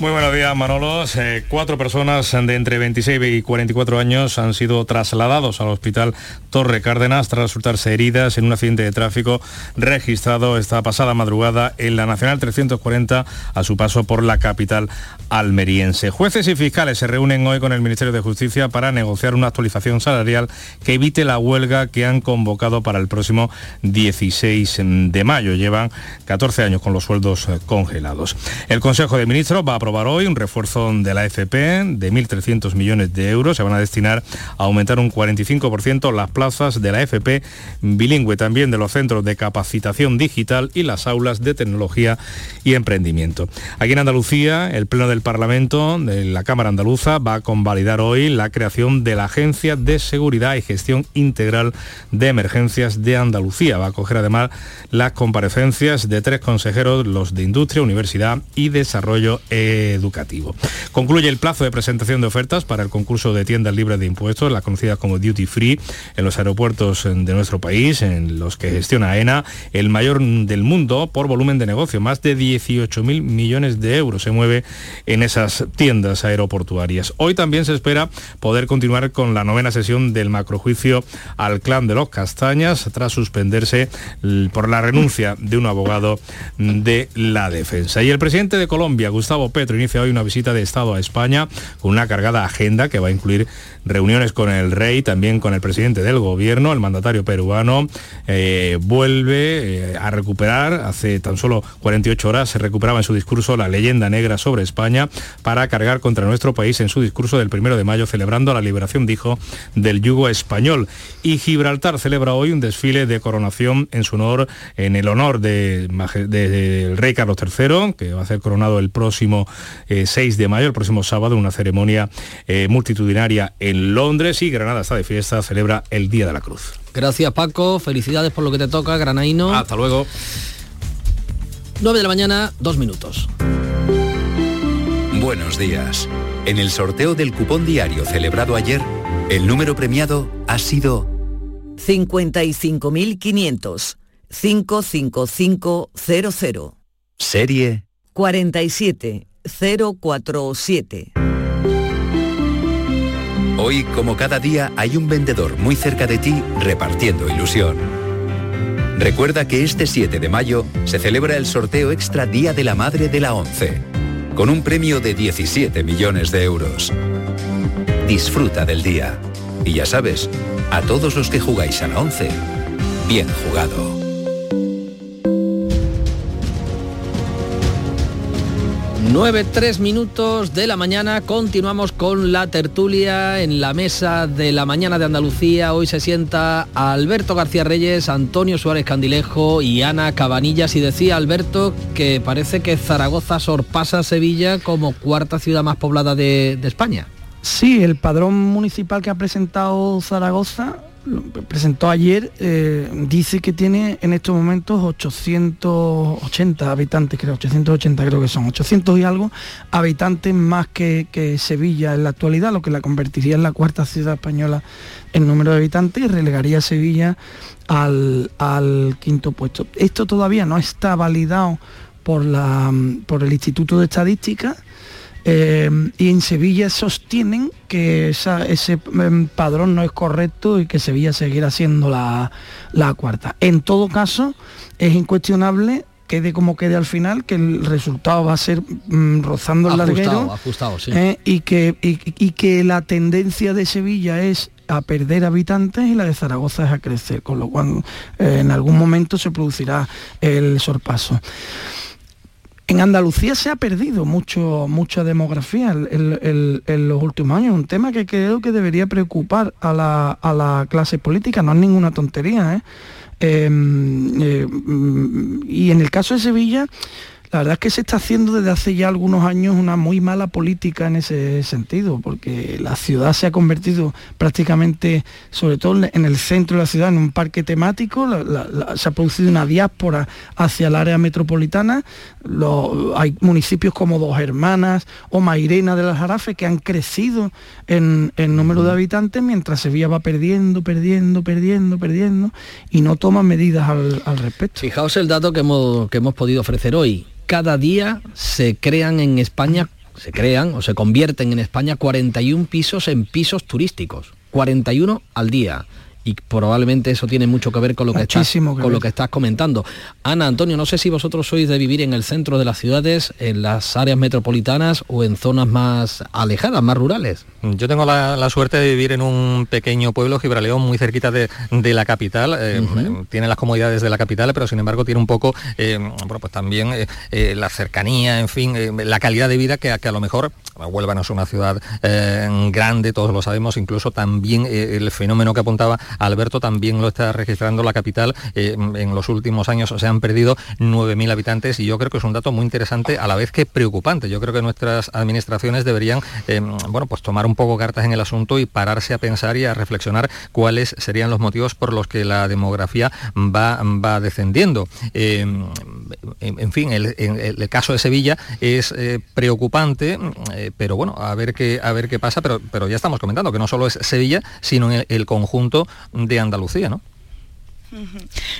Muy buenos días, Manolos. Eh, cuatro personas de entre 26 y 44 años han sido trasladados al hospital Torre Cárdenas tras resultarse heridas en un accidente de tráfico registrado esta pasada madrugada en la Nacional 340 a su paso por la capital almeriense. Jueces y fiscales se reúnen hoy con el Ministerio de Justicia para negociar una actualización salarial que evite la huelga que han convocado para el próximo 16 de mayo. Llevan 14 años con los sueldos congelados. El Consejo de ministro va a aprobar hoy un refuerzo de la FP de 1.300 millones de euros. Se van a destinar a aumentar un 45% las plazas de la FP bilingüe, también de los centros de capacitación digital y las aulas de tecnología y emprendimiento. Aquí en Andalucía, el Pleno del Parlamento de la Cámara Andaluza va a convalidar hoy la creación de la Agencia de Seguridad y Gestión Integral de Emergencias de Andalucía. Va a acoger además las comparecencias de tres consejeros, los de Industria, Universidad y Desarrollo educativo. Concluye el plazo de presentación de ofertas para el concurso de tiendas libres de impuestos, la conocida como Duty Free, en los aeropuertos de nuestro país, en los que gestiona AENA, el mayor del mundo por volumen de negocio. Más de 18.000 millones de euros se mueve en esas tiendas aeroportuarias. Hoy también se espera poder continuar con la novena sesión del macrojuicio al clan de los Castañas tras suspenderse por la renuncia de un abogado de la defensa. Y el presidente de Colombia, Gustavo Petro. Inicia hoy una visita de Estado a España con una cargada agenda que va a incluir reuniones con el rey, también con el presidente del gobierno, el mandatario peruano, eh, vuelve eh, a recuperar, hace tan solo 48 horas se recuperaba en su discurso la leyenda negra sobre España para cargar contra nuestro país en su discurso del primero de mayo, celebrando la liberación, dijo, del yugo español. Y Gibraltar celebra hoy un desfile de coronación en su honor, en el honor del rey Carlos III, que va a ser coronado el próximo 6 eh, de mayo, el próximo sábado, una ceremonia multitudinaria en Londres y Granada está de fiesta, celebra el Día de la Cruz. Gracias Paco, felicidades por lo que te toca, granaíno. Hasta luego. 9 de la mañana, dos minutos. Buenos días. En el sorteo del cupón diario celebrado ayer, el número premiado ha sido 55.500 55500. Serie 47047. Hoy, como cada día, hay un vendedor muy cerca de ti repartiendo ilusión. Recuerda que este 7 de mayo se celebra el sorteo extra Día de la Madre de la ONCE, con un premio de 17 millones de euros. Disfruta del día. Y ya sabes, a todos los que jugáis a la ONCE, bien jugado. 9, 3 minutos de la mañana, continuamos con la tertulia en la mesa de la mañana de Andalucía. Hoy se sienta Alberto García Reyes, Antonio Suárez Candilejo y Ana Cabanillas. Y decía Alberto que parece que Zaragoza sorpasa Sevilla como cuarta ciudad más poblada de, de España. Sí, el padrón municipal que ha presentado Zaragoza presentó ayer, eh, dice que tiene en estos momentos 880 habitantes, creo, 880 creo que son, 800 y algo habitantes más que, Sevilla en la actualidad, lo que la convertiría en la cuarta ciudad española en número de habitantes y relegaría a Sevilla al, al quinto puesto. Esto todavía no está validado por, la, por el Instituto de Estadística, eh, y en Sevilla sostienen que ese em, padrón no es correcto y que Sevilla seguirá siendo la, cuarta. En todo caso, es incuestionable quede como quede al final, que el resultado va a ser mm, rozando el larguero eh, y, que, y, que la tendencia de Sevilla es a perder habitantes y la de Zaragoza es a crecer, con lo cual eh, en algún momento se producirá el sorpaso. En Andalucía se ha perdido mucho, mucha demografía en, los últimos años, un tema que creo que debería preocupar a la, clase política, no es ninguna tontería. ¿eh? Em, eh, y en el caso de Sevilla, la verdad es que se está haciendo desde hace ya algunos años una muy mala política en ese sentido, porque la ciudad se ha convertido prácticamente, sobre todo en el centro de la ciudad, en un parque temático, se ha producido una diáspora hacia el área metropolitana, hay municipios como Dos Hermanas o Mairena de las Jarafe que han crecido en, número de habitantes, mientras Sevilla va perdiendo, perdiendo, perdiendo, perdiendo, y no toma medidas al, respecto. Fijaos el dato que hemos, que hemos podido ofrecer hoy cada día se crean en España, se crean o se convierten en España 41 pisos en pisos turísticos. 41 al día y probablemente eso tiene mucho que ver con lo que, estás, con lo que estás comentando. Ana, Antonio, no sé si vosotros sois de vivir en el centro de las ciudades, en las áreas metropolitanas o en zonas más alejadas, más rurales. Yo tengo la, suerte de vivir en un pequeño pueblo, Gibraleón, muy cerquita de, la capital. Eh, tiene las comodidades de la capital, pero sin embargo tiene un poco, eh, bueno, pues también eh, la cercanía, en fin, la calidad de vida que, que a lo mejor Huelva no es una ciudad grande, todos lo sabemos, incluso también el fenómeno que apuntaba Alberto también lo está registrando la capital. en los últimos años se han perdido 9.000 habitantes y yo creo que es un dato muy interesante a la vez que preocupante. Yo creo que nuestras administraciones deberían, bueno, pues tomar un poco cartas en el asunto y pararse a pensar y a reflexionar cuáles serían los motivos por los que la demografía va, va descendiendo. Em, en, fin, el, caso de Sevilla es eh, preocupante, eh, pero bueno, a ver qué, a ver qué pasa, pero, pero ya estamos comentando que no solo es Sevilla, sino el, el conjunto de Andalucía, ¿no?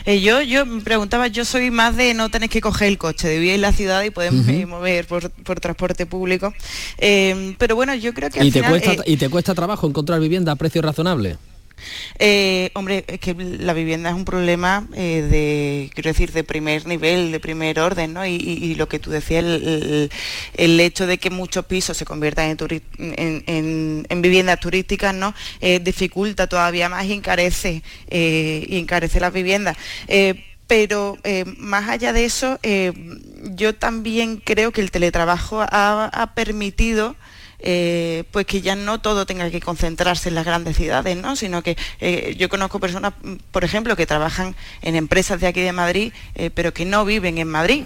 Eh, yo, yo me preguntaba, yo soy más de no tener que coger el coche, de vivir en la ciudad y poder mover por, transporte público. Eh, pero bueno, yo creo que... ¿Y, te cuesta, eh, ¿Y te cuesta trabajo encontrar vivienda a precio razonable? Eh, hombre, es que la vivienda es un problema eh, de, quiero decir, de primer nivel, de primer orden, ¿no? Y, lo que tú decías, el, hecho de que muchos pisos se conviertan en, viviendas turísticas, ¿no? Eh, dificulta todavía más y encarece, y encarece las viviendas pero más allá de eso, yo también creo que el teletrabajo ha permitido eh, pues que ya no todo tenga que concentrarse en las grandes ciudades, ¿no? sino que eh, yo conozco personas, por ejemplo, que trabajan en empresas de aquí de Madrid, eh, pero que no viven en Madrid.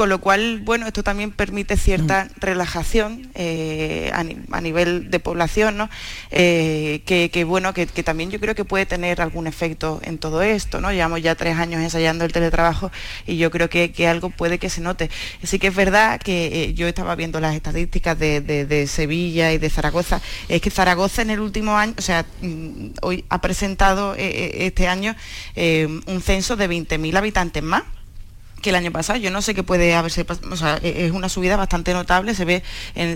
Con lo cual, bueno, esto también permite cierta mm. relajación a, nivel de población, ¿no? que, bueno, que, también yo creo que puede tener algún efecto en todo esto, ¿no? Llevamos ya tres años ensayando el teletrabajo y yo creo que, que algo puede que se note. Así que es verdad que yo estaba viendo las estadísticas de de, Sevilla y de Zaragoza, es que Zaragoza en el último año, o sea, mm, hoy ha presentado eh, eh, este año eh, un censo de 20.000 habitantes más que el año pasado. Yo no sé qué puede haberse o sea, e-, es una subida bastante notable, se ve,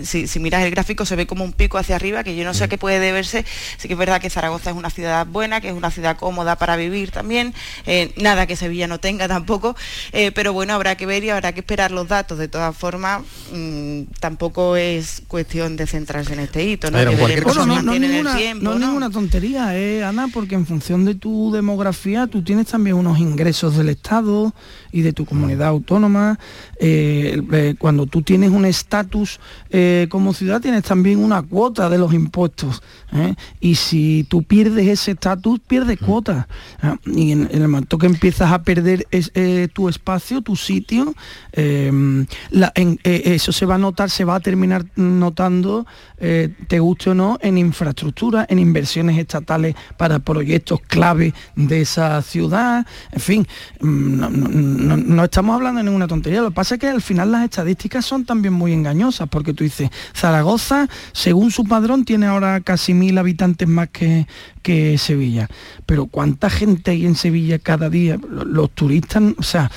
si, miras el gráfico, se ve como un pico hacia arriba, que yo no sé a qué puede deberse. Sí que es verdad que Zaragoza es una ciudad buena, que es una ciudad cómoda para vivir también, eh, nada que Sevilla no tenga tampoco, eh, pero bueno, habrá que ver y habrá que esperar los datos. De todas formas, mm, tampoco es cuestión de centrarse en este hito, ¿no? no, es ninguna tontería, eh, Ana, porque en función de tu demografía tú tienes también unos ingresos del Estado y de tu comunidad autónoma. Eh, eh, cuando tú tienes un estatus eh, como ciudad, tienes también una cuota de los impuestos. Y si tú pierdes ese estatus, pierdes cuota. Y en, el momento que empiezas a perder tu espacio, tu sitio, em, eso se va a notar, se va a terminar notando, te guste o no, en infraestructura, en inversiones estatales para proyectos clave de esa ciudad. En fin, mm, no, estamos hablando de ninguna tontería. Lo que pasa es que al final las estadísticas son también muy engañosas, porque tú dices, Zaragoza, según su padrón, tiene ahora casi mil habitantes más que, que Sevilla. Pero ¿cuánta gente hay en Sevilla cada día? Los, turistas, o sea,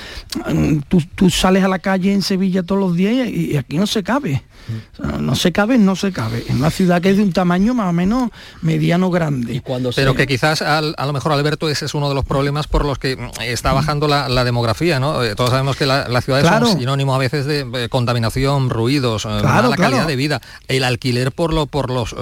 tú, sales a la calle en Sevilla todos los días y, aquí no se cabe. no se cabe, no se cabe. En una ciudad que es de un tamaño más o menos mediano grande. Pero que quizás a lo mejor, Alberto, ese es uno de los problemas por los que está bajando la demografía eh, todos sabemos que la, ciudades son sinónimo a veces de eh, contaminación, ruidos, eh, mala calidad de vida. El alquiler por, lo, por los,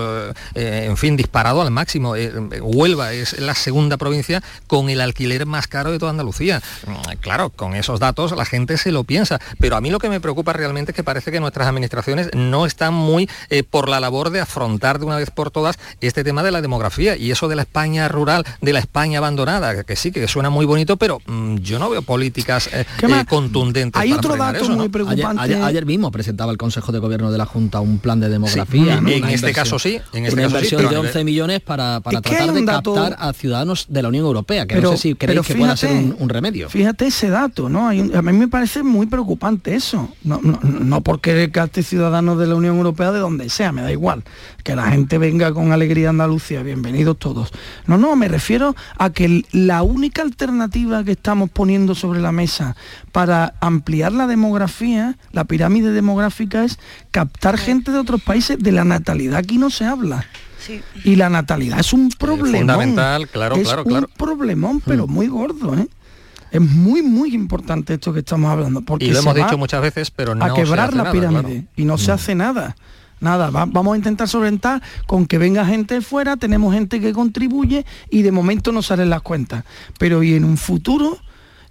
en fin, disparado al máximo. Huelva es la segunda provincia con el alquiler más caro de toda Andalucía. Mm, claro, con esos datos la gente se lo piensa, pero a mí lo que me preocupa realmente es que parece que nuestras administraciones no están muy por la labor de afrontar de una vez por todas este tema de la demografía y eso de la España rural, de la España abandonada, que sí, que suena muy bonito, pero mm, yo no veo políticas eh, eh, contundentes. Hay otro dato muy preocupante. Ayer, mismo presentaba el Consejo de Gobierno de la Junta un plan de demografía. En este caso sí. En este una inversión de 11 millones para, tratar de captar a ciudadanos de la Unión Europea, que no sé si creéis que pueda ser un, remedio. Fíjate ese dato, ¿no? a mí me parece muy preocupante eso. No, no, no porque capte ciudadanos de la Unión Europea de donde sea, me da igual. Que la gente venga con alegría a Andalucía, bienvenidos todos. No, no, me refiero a que la única alternativa que estamos poniendo sobre la mesa para ampliar la demografía, la pirámide demográfica es captar gente de otros países, de la natalidad aquí no se habla. Y la natalidad es un problema. fundamental, claro, es claro, claro. Un problemón, pero mm. muy gordo, ¿eh? Es muy, muy importante esto que estamos hablando. Porque y lo hemos dicho muchas veces, pero no a quebrar la pirámide y no se mm. hace nada. Nada, vamos a intentar solventar con que venga gente de fuera, tenemos gente que contribuye y de momento no salen las cuentas. Pero y en un futuro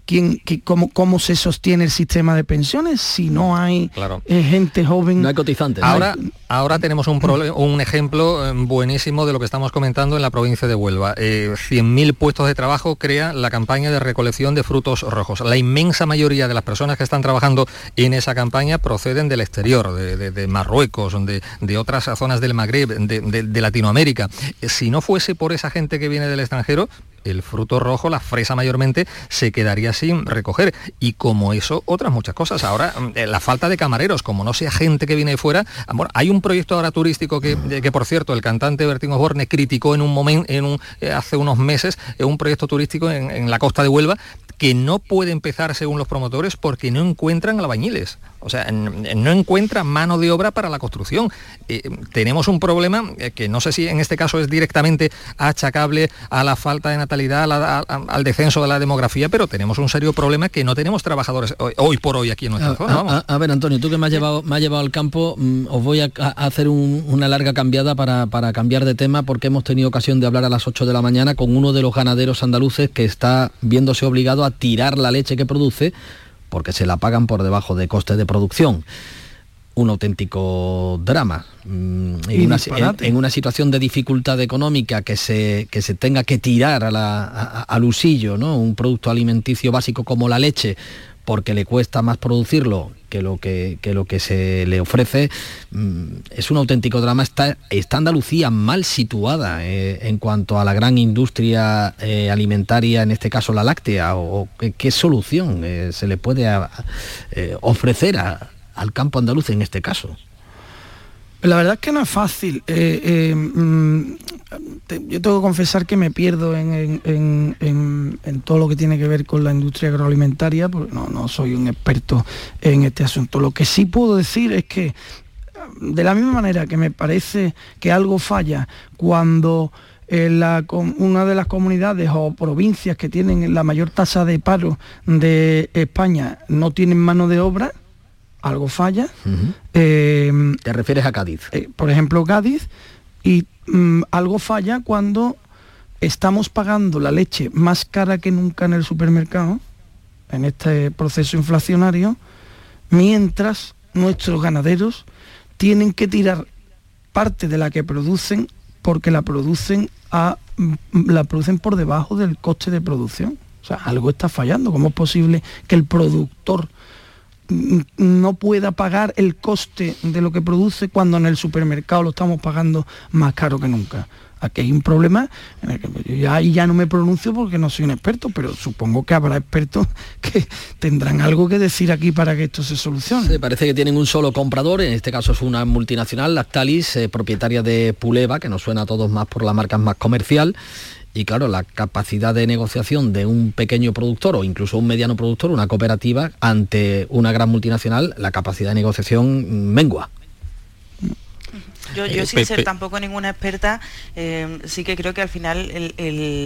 ¿Quién, cómo, cómo, se sostiene el sistema de pensiones si no hay eh, gente joven? No hay cotizantes. Ahora, ahora tenemos un, un ejemplo eh, buenísimo de lo que estamos comentando en la provincia de Huelva. Eh, 100.000 puestos de trabajo crea la campaña de recolección de frutos rojos. La inmensa mayoría de las personas que están trabajando en esa campaña proceden del exterior, de, Marruecos, de, de, otras zonas del Magreb, de Latinoamérica. Eh, si no fuese por esa gente que viene del extranjero, el fruto rojo, la fresa mayormente, se quedaría sin recoger. Y como eso, otras muchas cosas. Ahora, mm, eh, la falta de camareros, como no sea gente que viene de fuera, bueno, hay un proyecto ahora turístico que, que por cierto, el cantante Bertín Osborne criticó en un momento, en eh, hace unos meses, un proyecto turístico en la costa de Huelva, que no puede empezar según los promotores porque no encuentran albañiles. O sea, no encuentran mano de obra para la construcción. Eh, tenemos un problema eh, que no sé si en este caso es directamente achacable a la falta de natalidad, al descenso de la demografía, pero tenemos un serio problema que no tenemos trabajadores hoy, por hoy aquí en nuestra zona. A, ver, Antonio, tú que me has llevado, me has llevado al campo, mm, os voy a, hacer una larga cambiada para, para cambiar de tema porque hemos tenido ocasión de hablar a las 8 de la mañana con uno de los ganaderos andaluces que está viéndose obligado a tirar la leche que produce porque se la pagan por debajo de coste de producción un auténtico drama. Mm, en una, en, una, situación de dificultad económica que se, que se tenga que tirar a la, al usillo, ¿no? un producto alimenticio básico como la leche, porque le cuesta más producirlo que lo que, lo que se le ofrece, mm, es un auténtico drama. Está, está Andalucía mal situada eh, en cuanto a la gran industria eh, alimentaria, en este caso la láctea, o, qué, solución eh, se le puede ofrecer al campo andaluz en este caso. La verdad es que no es fácil. Eh, eh, mm, yo tengo que confesar que me pierdo en, todo lo que tiene que ver con la industria agroalimentaria, porque no, soy un experto en este asunto. Lo que sí puedo decir es que de la misma manera que me parece que algo falla cuando una de las comunidades o provincias que tienen la mayor tasa de paro de España no tienen mano de obra, algo falla. Eh, ¿Te refieres a Cádiz? Eh, por ejemplo, Cádiz, y mm, algo falla cuando estamos pagando la leche más cara que nunca en el supermercado, en este proceso inflacionario, mientras nuestros ganaderos tienen que tirar parte de la que producen porque la producen, a, mm, la producen por debajo del coste de producción. O sea, algo está fallando. ¿Cómo es posible que el productor no pueda pagar el coste de lo que produce cuando en el supermercado lo estamos pagando más caro que nunca. Aquí hay un problema en el que yo ya, ya no me pronuncio porque no soy un experto, pero supongo que habrá expertos que tendrán algo que decir aquí para que esto se solucione. parece que tienen un solo comprador, en este caso es una multinacional, Lactalis, eh, propietaria de Puleva, que nos suena a todos más por la marca más comercial, y claro, la capacidad de negociación de un pequeño productor o incluso un mediano productor, una cooperativa, ante una gran multinacional, la capacidad de negociación mengua. Yo, eh, sin ser tampoco ninguna experta, eh, sí que creo que al final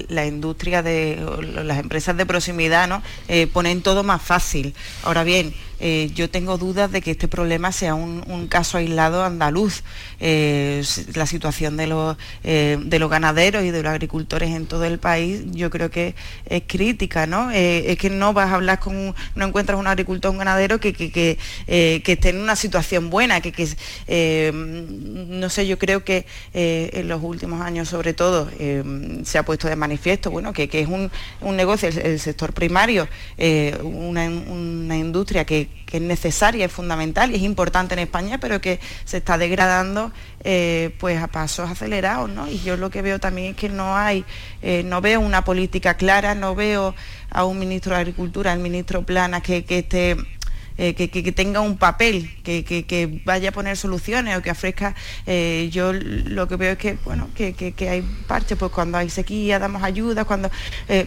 la industria de las empresas de proximidad ¿no? Eh, ponen todo más fácil. Ahora bien, eh, yo tengo dudas de que este problema sea un, caso aislado andaluz. Eh, la situación de los, eh, de los ganaderos y de los agricultores en todo el país yo creo que es crítica, ¿no? es que no vas a hablar con, no encuentras un agricultor, un ganadero que, que, esté en una situación buena, que, no sé, yo creo que en los últimos años sobre todo se ha puesto de manifiesto, bueno, que, es un, negocio, el, sector primario, una industria que, que es necesaria, es fundamental y es importante en España, pero que se está degradando eh, pues a pasos acelerados, ¿no? Y yo lo que veo también es que no hay, eh, no veo una política clara, no veo a un ministro de Agricultura, el ministro Plana, que, esté eh, que, tenga un papel, que, vaya a poner soluciones o que ofrezca. Eh, yo lo que veo es que, bueno, que, hay parches, pues cuando hay sequía damos ayuda, cuando,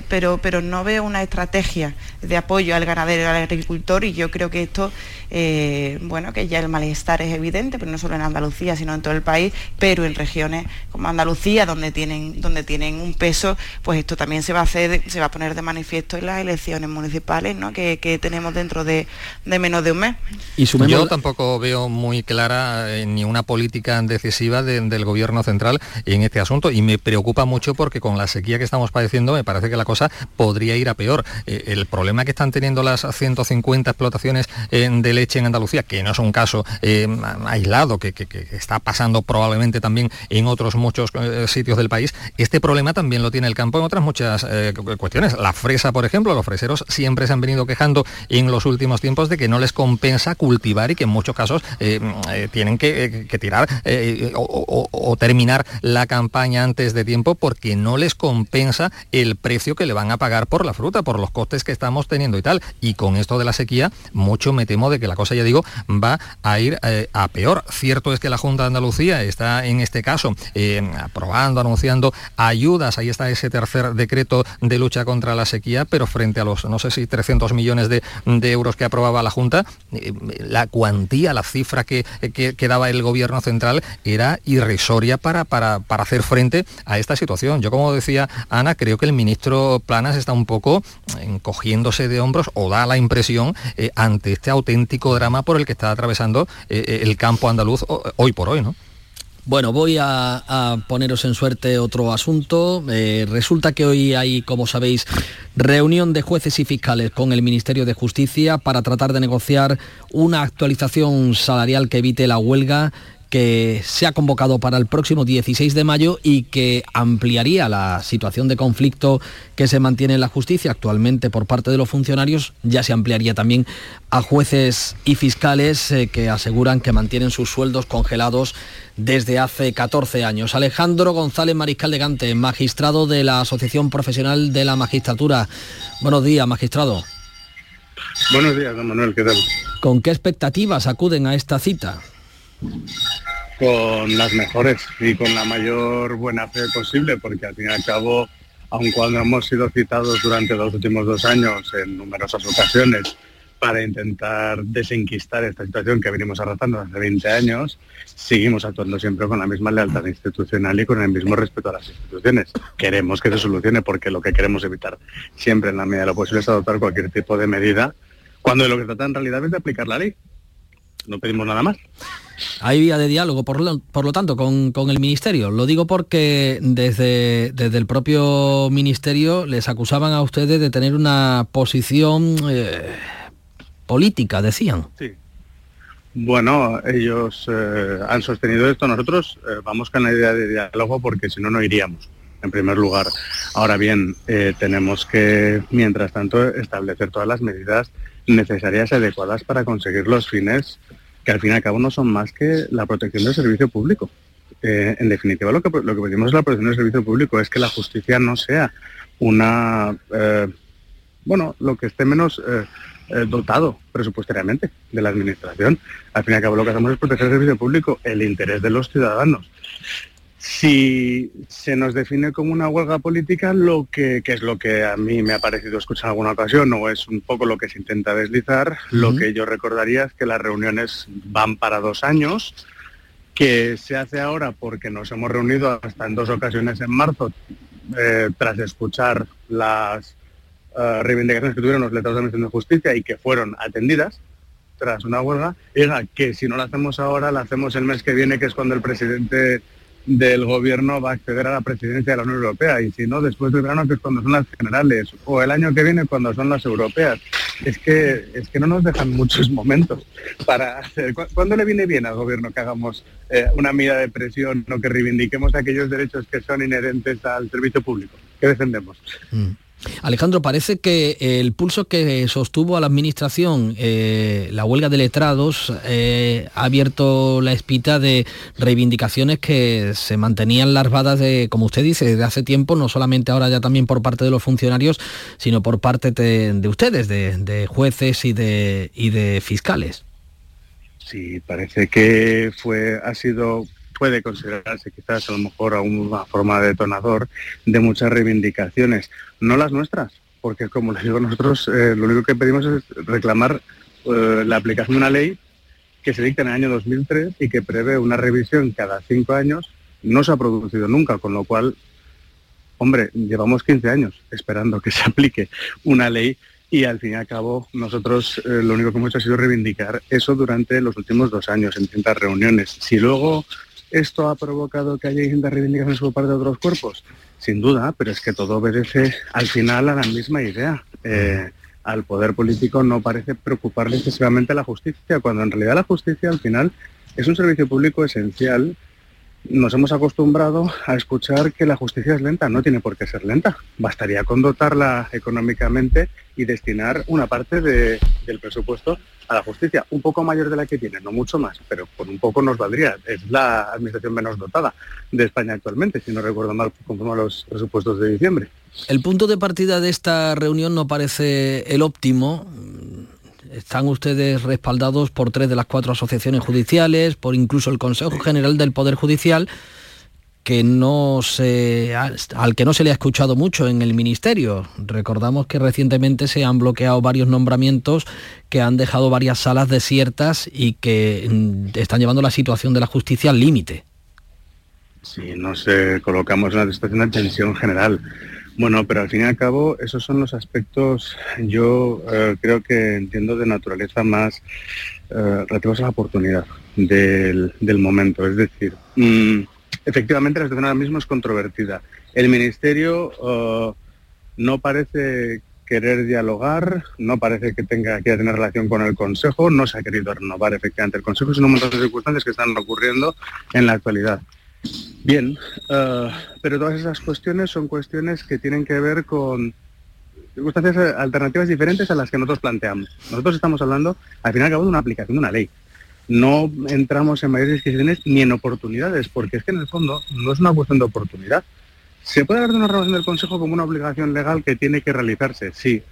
pero, pero no veo una estrategia de apoyo al ganadero y al agricultor y yo creo que esto, bueno, que ya el malestar es evidente, pero no solo en Andalucía, sino en todo el país, pero en regiones como Andalucía, donde tienen, donde tienen un peso, pues esto también se va a hacer, se va a poner de manifiesto en las elecciones municipales ¿no? que, tenemos dentro de, menos de un mes. ¿Y Yo tampoco veo muy clara eh, ni una política decisiva del gobierno central en este asunto y me preocupa mucho porque con la sequía que estamos padeciendo me parece que la cosa podría ir a peor. Eh, el problema que están teniendo las 150 explotaciones eh, de leche en Andalucía, que no es un caso aislado, que, que, está pasando probablemente también en otros muchos sitios del país, este problema también lo tiene el campo en otras muchas cuestiones. La fresa, por ejemplo, los freseros siempre se han venido quejando en los últimos tiempos de que no les compensa cultivar y que en muchos casos eh, eh, tienen que, eh, tirar o, terminar la campaña antes de tiempo porque no les compensa el precio que le van a pagar por la fruta, por los costes que estamos teniendo y tal. Y con esto de la sequía, mucho me temo de que la cosa, ya digo, va a ir a peor. Cierto es que la Junta de Andalucía está en este caso aprobando, anunciando ayudas, ahí está ese tercer decreto de lucha contra la sequía, pero frente a los, no sé si 300 millones de, euros que aprobaba la Junta, eh, la cuantía, la cifra que, que, daba el gobierno central era irrisoria para, para, hacer frente a esta situación. Yo, como decía Ana, creo que el ministro Planas está un poco encogiéndose de hombros o da la impresión eh, ante este auténtico drama por el que está atravesando eh, el campo andaluz hoy por hoy, ¿no? Bueno, voy a, poneros en suerte otro asunto. Eh, resulta que hoy hay, como sabéis, reunión de jueces y fiscales con el Ministerio de Justicia para tratar de negociar una actualización salarial que evite la huelga que se ha convocado para el próximo 16 de mayo y que ampliaría la situación de conflicto que se mantiene en la justicia actualmente por parte de los funcionarios, ya se ampliaría también a jueces y fiscales eh, que aseguran que mantienen sus sueldos congelados desde hace 14 años. Alejandro González Mariscal de Gante, magistrado de la Asociación Profesional de la Magistratura. Buenos días, magistrado. Buenos días, don Manuel, ¿qué tal? ¿Con qué expectativas acuden a esta cita? Con las mejores y con la mayor buena fe posible, porque al fin y al cabo, aun cuando hemos sido citados durante los últimos dos años en numerosas ocasiones para intentar desenquistar esta situación que venimos arrastrando hace 20 años, seguimos actuando siempre con la misma lealtad institucional y con el mismo respeto a las instituciones. Queremos que se solucione porque lo que queremos evitar siempre en la medida de lo posible es adoptar cualquier tipo de medida cuando de lo que trata en realidad es de aplicar la ley. No pedimos nada más. Hay vía de diálogo, por lo, por lo tanto, con, el Ministerio. Lo digo porque desde, desde el propio Ministerio les acusaban a ustedes de tener una posición eh, política, decían. Sí. Bueno, ellos eh, han sostenido esto. Nosotros eh, vamos con la idea de diálogo porque si no, no iríamos, en primer lugar. Ahora bien, tenemos que, mientras tanto, establecer todas las medidas necesarias y adecuadas para conseguir los fines que al fin y al cabo no son más que la protección del servicio público. Eh, en definitiva, lo que, lo que pedimos es la protección del servicio público, es que la justicia no sea una, eh, bueno, lo que esté menos eh, dotado presupuestariamente de la administración. Al fin y al cabo lo que hacemos es proteger el servicio público, el interés de los ciudadanos. Si se nos define como una huelga política, lo que, es lo que a mí me ha parecido escuchar en alguna ocasión, o es un poco lo que se intenta deslizar, lo que yo recordaría es que las reuniones van para dos años, que se hace ahora porque nos hemos reunido hasta en dos ocasiones en marzo, eh, tras escuchar las eh, reivindicaciones que tuvieron los letrados de Administración de Justicia y que fueron atendidas tras una huelga, y que si no la hacemos ahora, la hacemos el mes que viene, que es cuando el presidente del gobierno va a acceder a la presidencia de la Unión Europea. Y si no después del verano que es cuando son las generales o el año que viene cuando son las europeas. Es que es que no nos dejan muchos momentos para hacer. ¿cuándo le viene bien al gobierno que hagamos eh, una medida de presión o que reivindiquemos aquellos derechos que son inherentes al servicio público que defendemos mm. Alejandro, parece que el pulso que sostuvo a la Administración eh, la huelga de letrados eh, ha abierto la espita de reivindicaciones que se mantenían larvadas de, como usted dice, desde hace tiempo, no solamente ahora ya también por parte de los funcionarios, sino por parte de, ustedes, de, jueces y de, y de fiscales. Sí, parece que fue, ha sido puede considerarse quizás a lo mejor a una forma de detonador de muchas reivindicaciones, no las nuestras, porque como les digo nosotros, eh, lo único que pedimos es reclamar eh, la aplicación de una ley que se dicta en el año 2003 y que prevé una revisión cada cinco años, no se ha producido nunca, con lo cual, hombre, llevamos 15 años esperando que se aplique una ley y al fin y al cabo nosotros eh, lo único que hemos hecho ha sido reivindicar eso durante los últimos dos años en distintas reuniones. Si luego ¿Esto ha provocado que haya distintas reivindicaciones por parte de otros cuerpos? Sin duda, pero es que todo obedece al final a la misma idea. Eh, al poder político no parece preocuparle excesivamente la justicia, cuando en realidad la justicia al final es un servicio público esencial nos hemos acostumbrado a escuchar que la justicia es lenta. No tiene por qué ser lenta. Bastaría con dotarla económicamente y destinar una parte del presupuesto a la justicia, un poco mayor de la que tiene, no mucho más, pero con un poco nos valdría. Es la administración menos dotada de España actualmente, si no recuerdo mal, conforme a los presupuestos de diciembre. El punto de partida de esta reunión no parece el óptimo están ustedes respaldados por tres de las cuatro asociaciones judiciales, por incluso el Consejo General del Poder Judicial, que no se, al que no se le ha escuchado mucho en el Ministerio. Recordamos que recientemente se han bloqueado varios nombramientos que han dejado varias salas desiertas y que mm, están llevando la situación de la justicia al límite. Sí, nos colocamos en una situación de tensión general. Bueno, pero al fin y al cabo esos son los aspectos, yo eh, creo que entiendo de naturaleza más eh, relativos a la oportunidad del, momento. Es decir, mm, efectivamente la situación ahora mismo es controvertida. El Ministerio eh, no parece querer dialogar, no parece que tenga que tener relación con el Consejo, no se ha querido renovar efectivamente el Consejo, sino un montón de circunstancias que están ocurriendo en la actualidad. Bien, eh, pero todas esas cuestiones son cuestiones que tienen que ver con circunstancias alternativas diferentes a las que nosotros planteamos. Nosotros estamos hablando, al final, de una aplicación de una ley. No entramos en mayores discusiones ni en oportunidades, porque es que en el fondo no es una cuestión de oportunidad. Se puede hablar de una renovación del Consejo como una obligación legal que tiene que realizarse, sí.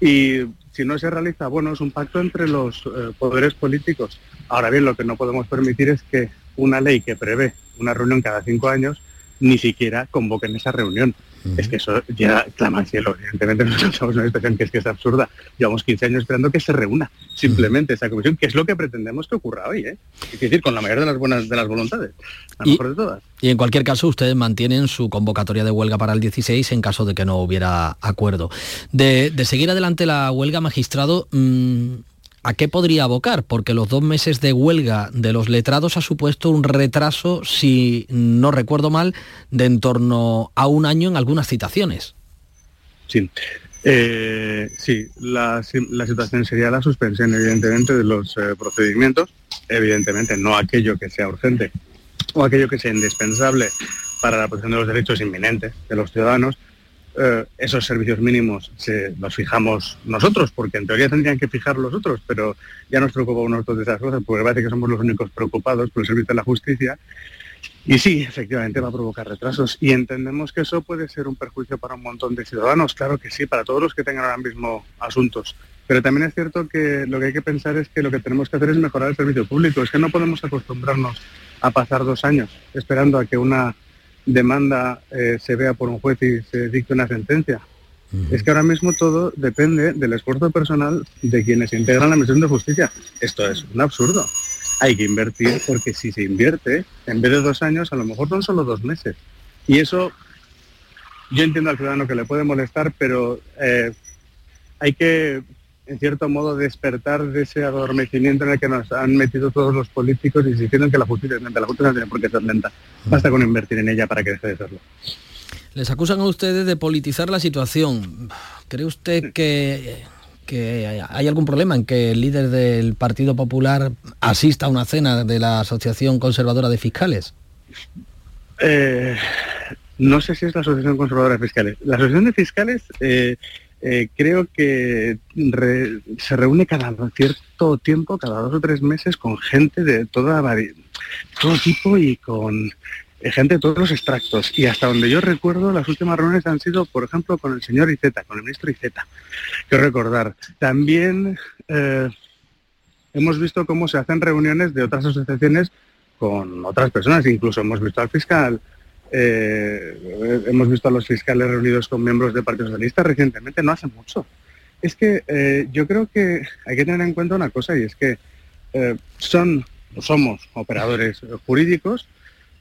Y si no se realiza, bueno, es un pacto entre los eh, poderes políticos. Ahora bien, lo que no podemos permitir es que una ley que prevé una reunión cada cinco años ni siquiera convoquen esa reunión. Es que eso ya clama al cielo. Evidentemente nosotros en una situación que es que es absurda. Llevamos 15 años esperando que se reúna simplemente esa comisión, que es lo que pretendemos que ocurra hoy. ¿eh? Es decir, con la mayor de las buenas de las voluntades, la y, mejor de todas. Y en cualquier caso, ustedes mantienen su convocatoria de huelga para el 16 en caso de que no hubiera acuerdo. De, seguir adelante la huelga, magistrado, mm, ¿A qué podría abocar? Porque los dos meses de huelga de los letrados ha supuesto un retraso, si no recuerdo mal, de en torno a un año en algunas citaciones. Sí, eh, sí, la, situación sería la suspensión, evidentemente, de los eh, procedimientos, evidentemente no aquello que sea urgente o aquello que sea indispensable para la protección de los derechos inminentes de los ciudadanos, eh, esos servicios mínimos se, los fijamos nosotros, porque en teoría tendrían que fijar los otros, pero ya nos preocupamos nosotros de esas cosas, porque parece que somos los únicos preocupados por el servicio de la justicia. Y sí, efectivamente va a provocar retrasos y entendemos que eso puede ser un perjuicio para un montón de ciudadanos, claro que sí, para todos los que tengan ahora mismo asuntos. Pero también es cierto que lo que hay que pensar es que lo que tenemos que hacer es mejorar el servicio público, es que no podemos acostumbrarnos a pasar dos años esperando a que una demanda eh, se vea por un juez y se dicte una sentencia. Es que ahora mismo todo depende del esfuerzo personal de quienes integran la misión de justicia. Esto es un absurdo. Hay que invertir porque si se invierte, en vez de dos años, a lo mejor son solo dos meses. Y eso, yo entiendo al ciudadano que le puede molestar, pero eh, hay que en cierto modo, despertar de ese adormecimiento en el que nos han metido todos los políticos y diciendo que la justicia es lenta. La justicia no tiene por qué ser lenta. Basta con invertir en ella para que deje de serlo. Les acusan a ustedes de politizar la situación. ¿Cree usted que, que hay algún problema en que el líder del Partido Popular asista a una cena de la Asociación Conservadora de Fiscales? Eh, no sé si es la Asociación Conservadora de Fiscales. La Asociación de Fiscales eh, eh, creo que se reúne cada cierto tiempo, cada dos o tres meses, con gente de toda todo tipo y con eh, gente de todos los extractos. Y hasta donde yo recuerdo, las últimas reuniones han sido, por ejemplo, con el señor Iceta, con el ministro Iceta. Quiero recordar. También eh, hemos visto cómo se hacen reuniones de otras asociaciones con otras personas. Incluso hemos visto al fiscal eh, hemos visto a los fiscales reunidos con miembros del Partido Socialista recientemente, no hace mucho. Es que eh, yo creo que hay que tener en cuenta una cosa y es que eh, son somos operadores jurídicos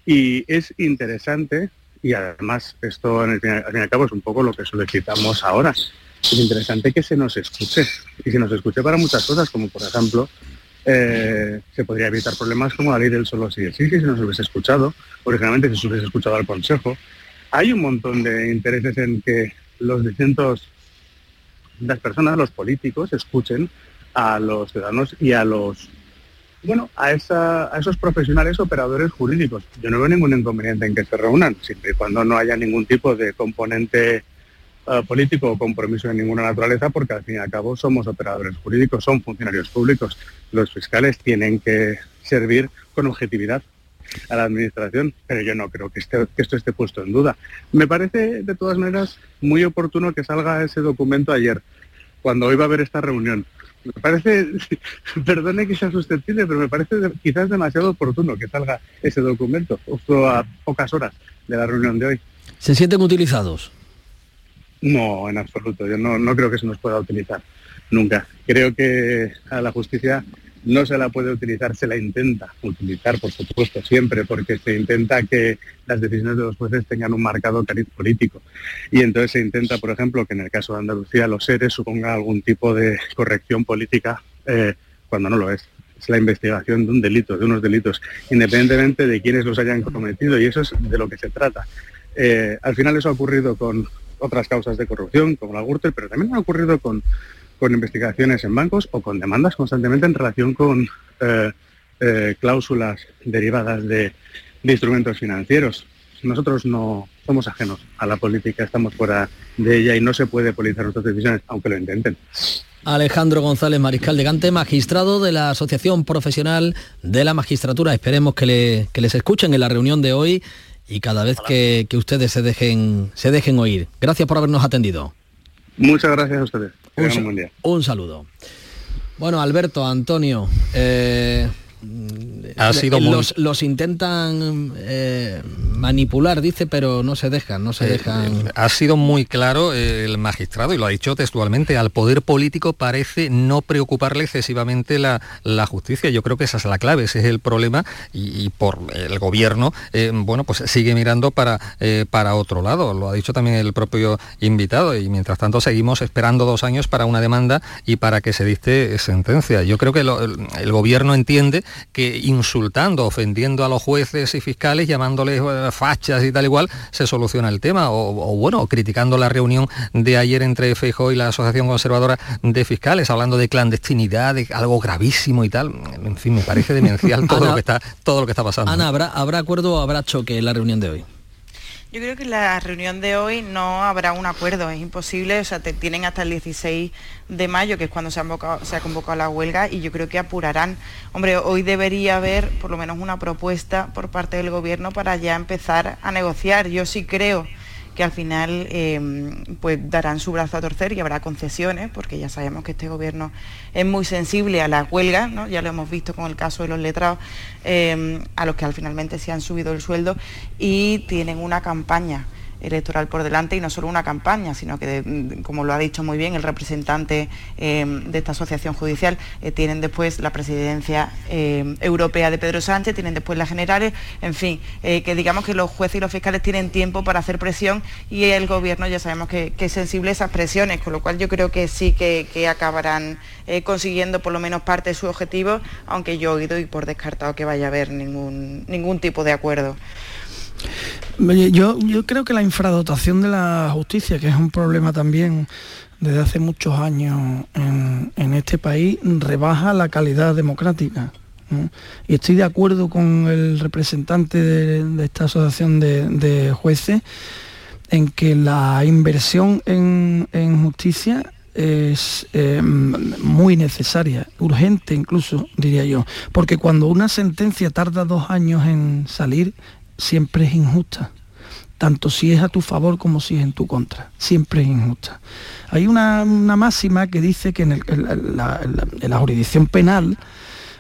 y es interesante, y además esto al fin y al cabo es un poco lo que solicitamos ahora, es interesante que se nos escuche y se nos escuche para muchas cosas, como por ejemplo eh, se podría evitar problemas como la ley del solo sí que si no se hubiese escuchado, originalmente si se hubiese escuchado al Consejo. Hay un montón de intereses en que los distintos, las personas, los políticos, escuchen a los ciudadanos y a los, bueno, a, esa, a esos profesionales operadores jurídicos. Yo no veo ningún inconveniente en que se reúnan, siempre y cuando no haya ningún tipo de componente eh, político o compromiso de ninguna naturaleza, porque al fin y al cabo somos operadores jurídicos, son funcionarios públicos. Los fiscales tienen que servir con objetividad a la administración, pero yo no creo que, que esto esté puesto en duda. Me parece, de todas maneras, muy oportuno que salga ese documento ayer, cuando hoy va a haber esta reunión. Me parece, perdone que sea susceptible, pero me parece quizás demasiado oportuno que salga ese documento, justo a pocas horas de la reunión de hoy. ¿Se sienten utilizados? No, en absoluto. Yo no, creo que se nos pueda utilizar nunca. Creo que a la justicia no se la puede utilizar, se la intenta utilizar, por supuesto, siempre, porque se intenta que las decisiones de los jueces tengan un marcado cariz político. Y entonces se intenta, por ejemplo, que en el caso de Andalucía los seres suponga algún tipo de corrección política eh, cuando no lo es. Es la investigación de un delito, de unos delitos, independientemente de quienes los hayan cometido, y eso es de lo que se trata. Eh, al final eso ha ocurrido con otras causas de corrupción, como la Gürtel, pero también ha ocurrido con, investigaciones en bancos o con demandas constantemente en relación con eh, eh, cláusulas derivadas de, instrumentos financieros. Nosotros no somos ajenos a la política, estamos fuera de ella y no se puede politizar nuestras decisiones, aunque lo intenten. Alejandro González Mariscal de Gante, magistrado de la Asociación Profesional de la Magistratura. Esperemos que, que les escuchen en la reunión de hoy y cada vez que, ustedes se dejen, se dejen oír. Gracias por habernos atendido. Muchas gracias a ustedes. Un, un saludo. Bueno, Alberto, Antonio, eh, ha sido los, intentan eh, manipular, dice, pero no se dejan, no se eh, dejan. Eh, ha sido muy claro el magistrado, y lo ha dicho textualmente, al poder político parece no preocuparle excesivamente la, justicia. Yo creo que esa es la clave, ese es el problema, y, por el gobierno, bueno, pues sigue mirando para, para otro lado. Lo ha dicho también el propio invitado, y mientras tanto seguimos esperando dos años para una demanda y para que se dicte sentencia. Yo creo que el gobierno entiende que insultando, ofendiendo a los jueces y fiscales, llamándoles eh, fachas y tal igual, se soluciona el tema. O, bueno, criticando la reunión de ayer entre FEJO y la Asociación Conservadora de Fiscales, hablando de clandestinidad, de algo gravísimo y tal. En fin, me parece demencial todo, lo, que está, todo lo que está pasando. Ana, ¿habrá, ¿habrá acuerdo o habrá choque en la reunión de hoy? Yo creo que en la reunión de hoy no habrá un acuerdo, es imposible, o sea, te tienen hasta el 16 de mayo, que es cuando se ha, se ha convocado la huelga, y yo creo que apurarán. Hombre, hoy debería haber por lo menos una propuesta por parte del Gobierno para ya empezar a negociar. Yo sí creo que al final em, pues darán su brazo a torcer y habrá concesiones, porque ya sabemos que este gobierno es muy sensible a las huelgas, ¿no? ya lo hemos visto con el caso de los letrados, em, a los que al finalmente se han subido el sueldo y tienen una campaña electoral por delante y no solo una campaña, sino que, como lo ha dicho muy bien el representante em, de esta asociación judicial, eh, tienen después la presidencia em, europea de Pedro Sánchez, tienen después las generales, en fin, eh, que digamos que los jueces y los fiscales tienen tiempo para hacer presión y el gobierno ya sabemos que, es sensible a esas presiones, con lo cual yo creo que sí que, acabarán eh, consiguiendo por lo menos parte de su objetivo, aunque yo he oído y por descartado que vaya a haber ningún, ningún tipo de acuerdo. Yo, creo que la infradotación de la justicia, que es un problema también desde hace muchos años en, este país, rebaja la calidad democrática. Y estoy de acuerdo con el representante de, esta asociación de, jueces en que la inversión en, justicia es eh, muy necesaria, urgente incluso, diría yo, porque cuando una sentencia tarda dos años en salir, siempre es injusta tanto si es a tu favor como si es en tu contra. Siempre es injusta. Hay una, máxima que dice que en, la, jurisdicción penal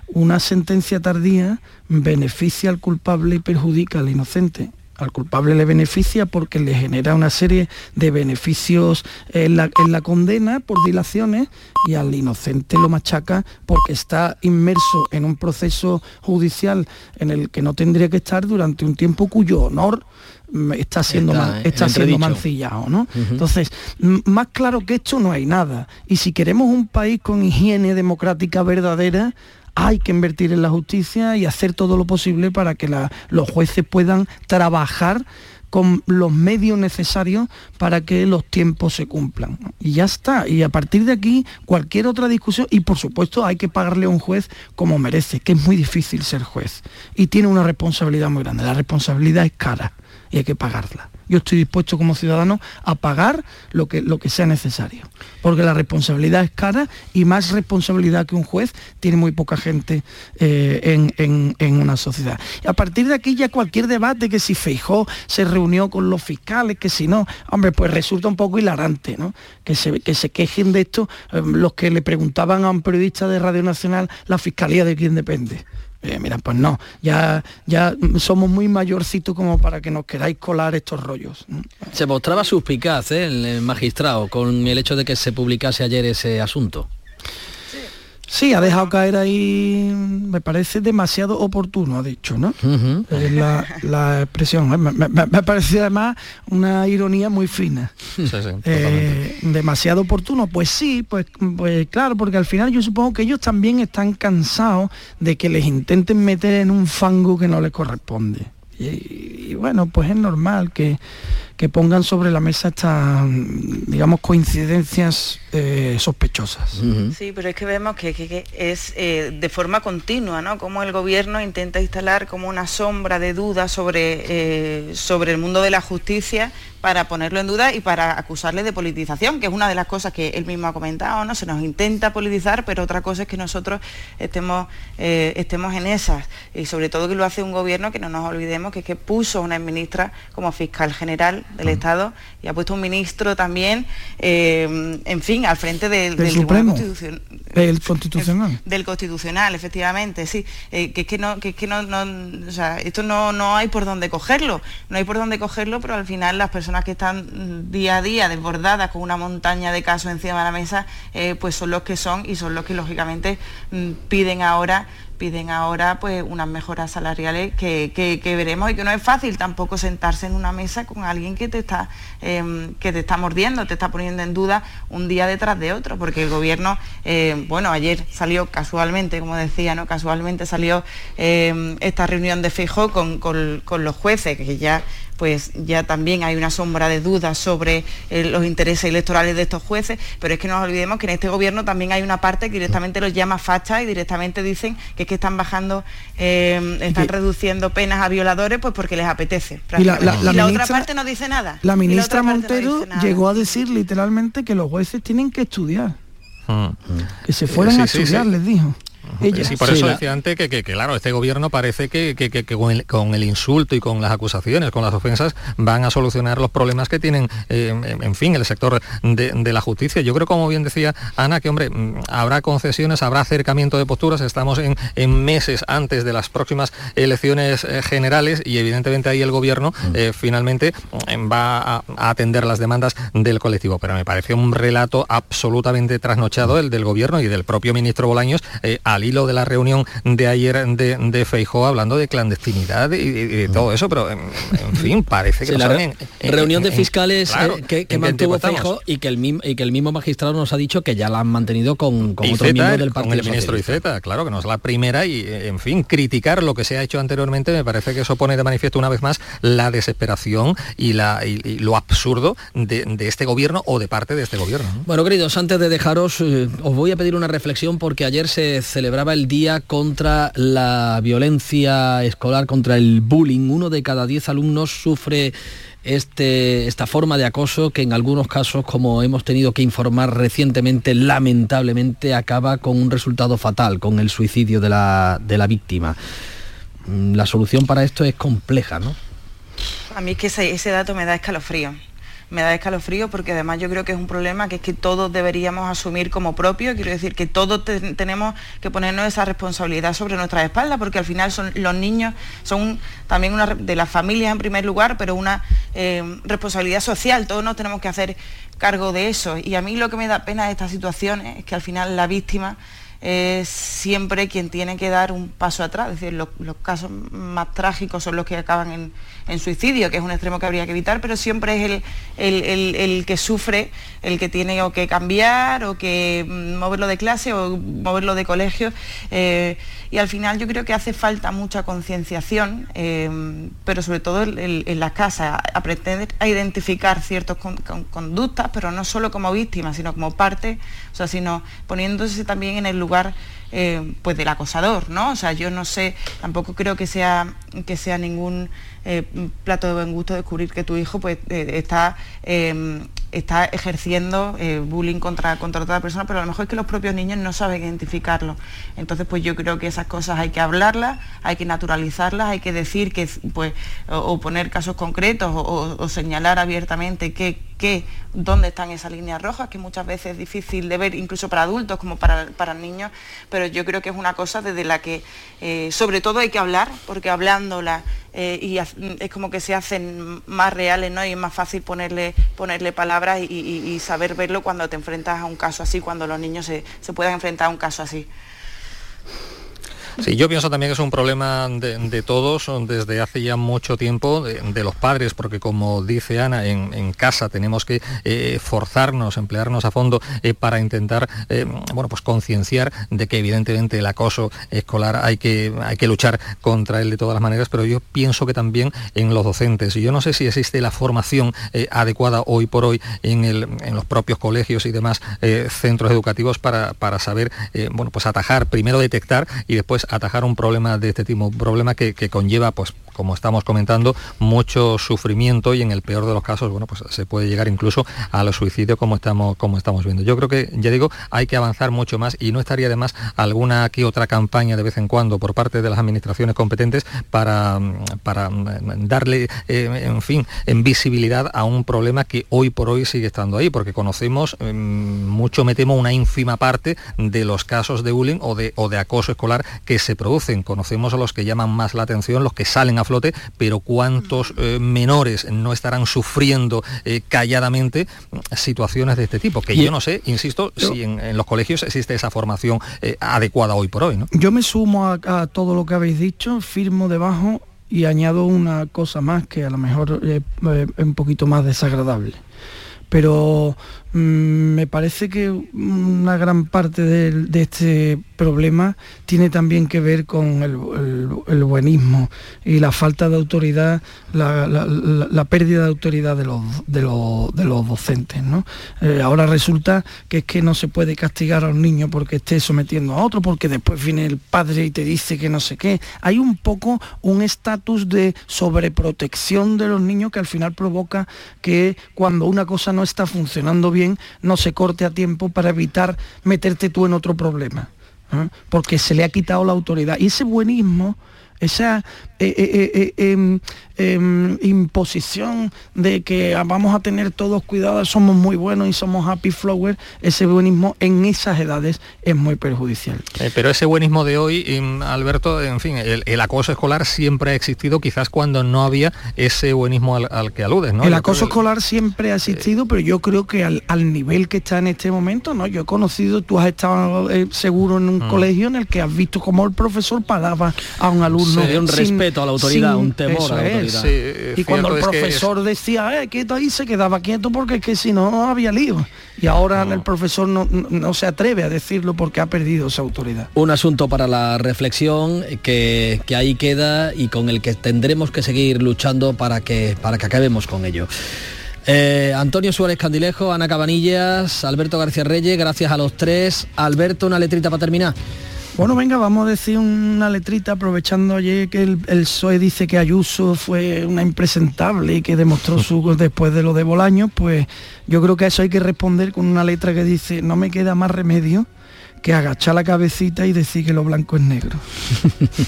una sentencia tardía beneficia al culpable y perjudica al inocente al culpable le beneficia porque le genera una serie de beneficios en la, en la, condena por dilaciones y al inocente lo machaca porque está inmerso en un proceso judicial en el que no tendría que estar durante un tiempo cuyo honor está siendo, está, siendo mancillado, ¿no? Entonces, más claro que esto no hay nada. Y si queremos un país con higiene democrática verdadera, hay que invertir en la justicia y hacer todo lo posible para que los jueces puedan trabajar con los medios necesarios para que los tiempos se cumplan. Y ya está. Y a partir de aquí, cualquier otra discusión, y por supuesto hay que pagarle a un juez como merece, que es muy difícil ser juez. Y tiene una responsabilidad muy grande. La responsabilidad es cara y hay que pagarla. Yo estoy dispuesto como ciudadano a pagar lo que, lo que sea necesario, porque la responsabilidad es cara y más responsabilidad que un juez tiene muy poca gente eh, en, una sociedad. Y a partir de aquí ya cualquier debate, que si Feijó se reunió con los fiscales, que si no, hombre, pues resulta un poco hilarante, ¿no? Que se, que se quejen de esto eh, los que le preguntaban a un periodista de Radio Nacional la fiscalía de quién depende. Eh, mira, pues no, ya, ya somos muy mayorcitos como para que nos queráis colar estos rollos. Se mostraba suspicaz ¿eh? el magistrado con el hecho de que se publicase ayer ese asunto. Sí, ha dejado caer ahí, me parece demasiado oportuno, ha dicho, ¿no? Es la, expresión. ¿eh? Me, parece además una ironía muy fina. Eh, demasiado oportuno. Pues sí, pues, pues claro, porque al final yo supongo que ellos también están cansados de que les intenten meter en un fango que no les corresponde. y bueno, pues es normal que que pongan sobre la mesa estas, digamos, coincidencias eh, sospechosas. Sí, pero es que vemos que, es eh, de forma continua, ¿no? Como el gobierno intenta instalar como una sombra de duda sobre, eh, sobre el mundo de la justicia para ponerlo en duda y para acusarle de politización, que es una de las cosas que él mismo ha comentado, ¿no? Se nos intenta politizar, pero otra cosa es que nosotros estemos, eh, estemos en esas. Y sobre todo que lo hace un gobierno que no nos olvidemos que, que puso una ministra como fiscal general del Estado y ha puesto un ministro también, eh, en fin, al frente del, del, Supremo, del Constitucional. Del Constitucional, efectivamente, sí. Eh, que es que no, que es que no, o sea, esto no, no hay por dónde cogerlo, no hay por dónde cogerlo, pero al final las personas que están día a día desbordadas con una montaña de casos encima de la mesa, eh, pues son los que son y son los que lógicamente mm, piden ahora piden ahora pues unas mejoras salariales que, veremos y que no es fácil tampoco sentarse en una mesa con alguien que te está em, que te está mordiendo, te está poniendo en duda un día detrás de otro, porque el gobierno, eh, bueno, ayer salió casualmente, como decía, ¿no? Casualmente salió em, esta reunión de Fijo con, con los jueces, que ya pues ya también hay una sombra de dudas sobre eh, los intereses electorales de estos jueces, pero es que no nos olvidemos que en este gobierno también hay una parte que directamente los llama facha y directamente dicen que que están bajando, eh, están reduciendo penas a violadores pues porque les apetece. Y la, otra parte no dice nada. La ministra Montero llegó a decir literalmente que los jueces tienen que estudiar. Mm. Que se fueran a estudiar, les dijo y por eso decía antes que, claro, este gobierno parece que, con, el, insulto y con las acusaciones, con las ofensas, van a solucionar los problemas que tienen, eh, en fin, el sector de, la justicia. Yo creo, como bien decía Ana, que hombre, mm, habrá concesiones, habrá acercamiento de posturas, estamos en, meses antes de las próximas elecciones eh, generales y evidentemente ahí el gobierno mm. eh, finalmente mm, va a, atender las demandas del colectivo. Pero me pareció un relato absolutamente trasnochado el del gobierno y del propio ministro Bolaños al hilo de la reunión de ayer de, de Feijó hablando de clandestinidad y, de todo eso, pero en, fin, parece que la reunión de fiscales eh, que, mantuvo Feijó y que, el mismo, y que el mismo magistrado nos ha dicho que ya la han mantenido con, con otro miembro del partido. Con el ministro Iceta, claro, que no es la primera y, en fin, criticar lo que se ha hecho anteriormente me parece que eso pone de manifiesto una vez más la desesperación y, la, lo absurdo de, este gobierno o de parte de este gobierno. Bueno, queridos, antes de dejaros, eh, os voy a pedir una reflexión porque ayer se celebró celebraba el Día contra la Violencia Escolar, contra el bullying. Uno de cada diez alumnos sufre este, esta forma de acoso que en algunos casos, como hemos tenido que informar recientemente, lamentablemente acaba con un resultado fatal, con el suicidio de la, de la víctima. Mm, la solución para esto es compleja, ¿no? A mí es que ese, ese dato me da escalofrío me da escalofrío porque además yo creo que es un problema que es que todos deberíamos asumir como propio, quiero decir que todos tenemos que ponernos esa responsabilidad sobre nuestras espaldas porque al final son los niños son también una de las familias en primer lugar, pero una eh, responsabilidad social, todos nos tenemos que hacer cargo de eso. Y a mí lo que me da pena de esta situación es que al final la víctima es siempre quien tiene que dar un paso atrás. Es decir, los, casos más trágicos son los que acaban en, suicidio, que es un extremo que habría que evitar, pero siempre es el, que sufre, el que tiene o que cambiar o que mm, moverlo de clase o moverlo de colegio. Eh, y al final yo creo que hace falta mucha concienciación, eh, pero sobre todo en, las casas, aprender a identificar ciertas conductas, pero no solo como víctima, sino como parte, o sea, sino poniéndose también en el lugar eh, pues del acosador, ¿no? O sea, yo no sé, tampoco creo que sea, que sea ningún eh, plato de buen gusto descubrir que tu hijo pues está está ejerciendo eh, bullying contra, contra otra persona, pero a lo mejor es que los propios niños no saben identificarlo. Entonces, pues yo creo que esas cosas hay que hablarlas, hay que naturalizarlas, hay que decir que, pues, o, poner casos concretos o, señalar abiertamente que, que, dónde están esas líneas rojas, que muchas veces es difícil de ver, incluso para adultos como para, para niños, pero yo creo que es una cosa desde la que eh, sobre todo hay que hablar, porque hablándola eh, y es como que se hacen más reales ¿no? y es más fácil ponerle, ponerle palabras y, saber verlo cuando te enfrentas a un caso así, cuando los niños se, se puedan enfrentar a un caso así. Sí, yo pienso también que es un problema de, todos desde hace ya mucho tiempo, de, los padres, porque como dice Ana, en, casa tenemos que eh, forzarnos, emplearnos a fondo eh, para intentar, eh, bueno, pues concienciar de que evidentemente el acoso escolar hay que, hay que luchar contra él de todas las maneras, pero yo pienso que también en los docentes. Yo no sé si existe la formación adecuada hoy por hoy en, el, en, los propios colegios y demás centros educativos para, para saber, bueno, pues atajar, primero detectar y después atajar un problema de este tipo, un problema que, conlleva, pues como estamos comentando, mucho sufrimiento y en el peor de los casos, bueno, pues se puede llegar incluso al suicidio como estamos, como estamos viendo. Yo creo que, ya digo, hay que avanzar mucho más y no estaría además alguna que otra campaña de vez en cuando por parte de las administraciones competentes para, para mm, darle, eh, en fin, visibilidad a un problema que hoy por hoy sigue estando ahí, porque conocemos mm, mucho, me temo, una ínfima parte de los casos de bullying o de, o de acoso escolar que se producen. Conocemos a los que llaman más la atención, los que salen a flote, pero ¿cuántos eh, menores no estarán sufriendo eh, calladamente situaciones de este tipo? Que yo no sé, insisto, si en, los colegios existe esa formación eh, adecuada hoy por hoy. ¿no? Yo me sumo a, a todo lo que habéis dicho, firmo debajo y añado una cosa más que a lo mejor es un poquito más desagradable. Pero me parece que una gran parte de este problema tiene también que ver con el, buenismo y la falta de autoridad, la, pérdida de autoridad de los, de los, docentes. Eh, ahora resulta que es que no se puede castigar a un niño porque esté sometiendo a otro, porque después viene el padre y te dice que no sé qué. Hay un poco un estatus de sobreprotección de los niños que al final provoca que cuando una cosa no está funcionando bien, no se corte a tiempo para evitar meterte tú en otro problema. ¿eh? porque se le ha quitado la autoridad. Y ese buenismo, esa eh, eh, em, imposición de que vamos a tener todos cuidados, somos muy buenos y somos happy flower, ese buenismo en esas edades es muy perjudicial. pero ese buenismo de hoy, em, Alberto, en fin, el, acoso escolar siempre ha existido, quizás cuando no había ese buenismo al, que aludes, ¿no? El acoso escolar siempre ha existido, pero yo creo que al, nivel que está en este momento, ¿no? Yo he conocido, tú has estado seguro en un mm. colegio en el que has visto cómo el profesor pagaba a un alumno. un respeto a la autoridad, un temor a la autoridad. Y cuando el profesor decía, eh, quieto ahí, se quedaba quieto porque es que si no, no había lío. Y ahora el profesor no, se atreve a decirlo porque ha perdido esa autoridad. Un asunto para la reflexión que, ahí queda y con el que tendremos que seguir luchando para que, para que acabemos con ello. Eh, Antonio Suárez Candilejo, Ana Cabanillas, Alberto García Reyes, gracias a los tres. Alberto, una letrita para terminar. Bueno, venga, vamos a decir una letrita aprovechando ayer que el, el PSOE dice que Ayuso fue una impresentable y que demostró su después de lo de Bolaño, pues yo creo que a eso hay que responder con una letra que dice no me queda más remedio que agachar la cabecita y decir que lo blanco es negro.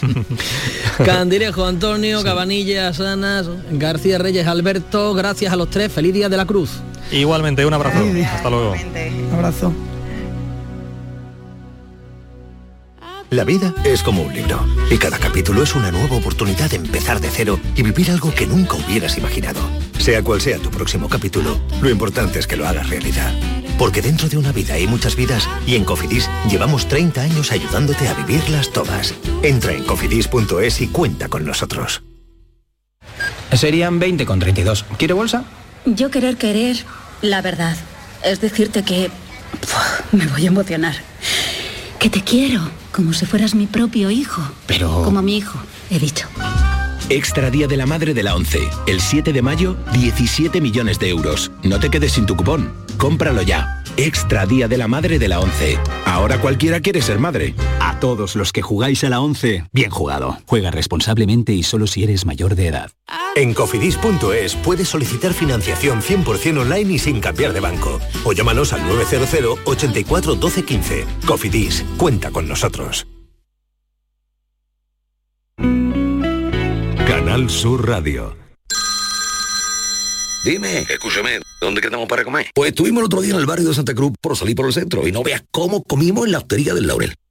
Candilejo Antonio, Cabanilla, Sanas, García Reyes, Alberto, gracias a los tres, feliz día de la cruz. Igualmente, un abrazo. Hasta luego. Un abrazo. La vida es como un libro y cada capítulo es una nueva oportunidad de empezar de cero y vivir algo que nunca hubieras imaginado. Sea cual sea tu próximo capítulo, lo importante es que lo hagas realidad. Porque dentro de una vida hay muchas vidas y en Cofidis llevamos 30 años ayudándote a vivirlas todas. Entra en cofidis.es y cuenta con nosotros. Serían 20 con 32. ¿Quiere bolsa? Yo querer querer la verdad. Es decirte que... Puf, me voy a emocionar. Que te quiero, como si fueras mi propio hijo. Pero... Como mi hijo, he dicho. Extra Día de la Madre de la ONCE. El 7 de mayo, 17 millones de euros. No te quedes sin tu cupón. Cómpralo ya. Extra Día de la Madre de la ONCE. Ahora cualquiera quiere ser madre. A todos los que jugáis a la 11, bien jugado. Juega responsablemente y solo si eres mayor de edad. En cofidis.es puedes solicitar financiación 100% online y sin cambiar de banco. O llámanos al 900 84 12 15. Cofidis, cuenta con nosotros. Canal Sur Radio. Dime, escúchame, ¿dónde quedamos para comer? Pues estuvimos el otro día en el barrio de Santa Cruz por salir por el centro y no veas cómo comimos en la hostería del Laurel.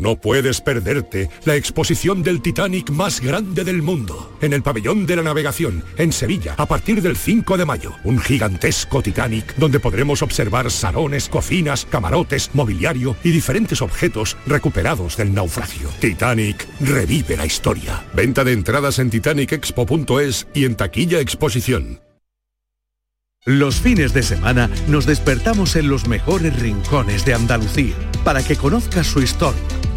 No puedes perderte la exposición del Titanic más grande del mundo, en el Pabellón de la Navegación, en Sevilla, a partir del 5 de mayo. Un gigantesco Titanic donde podremos observar salones, cocinas, camarotes, mobiliario y diferentes objetos recuperados del naufragio. Titanic revive la historia. Venta de entradas en titanicexpo.es y en taquilla exposición. Los fines de semana nos despertamos en los mejores rincones de Andalucía para que conozcas su historia,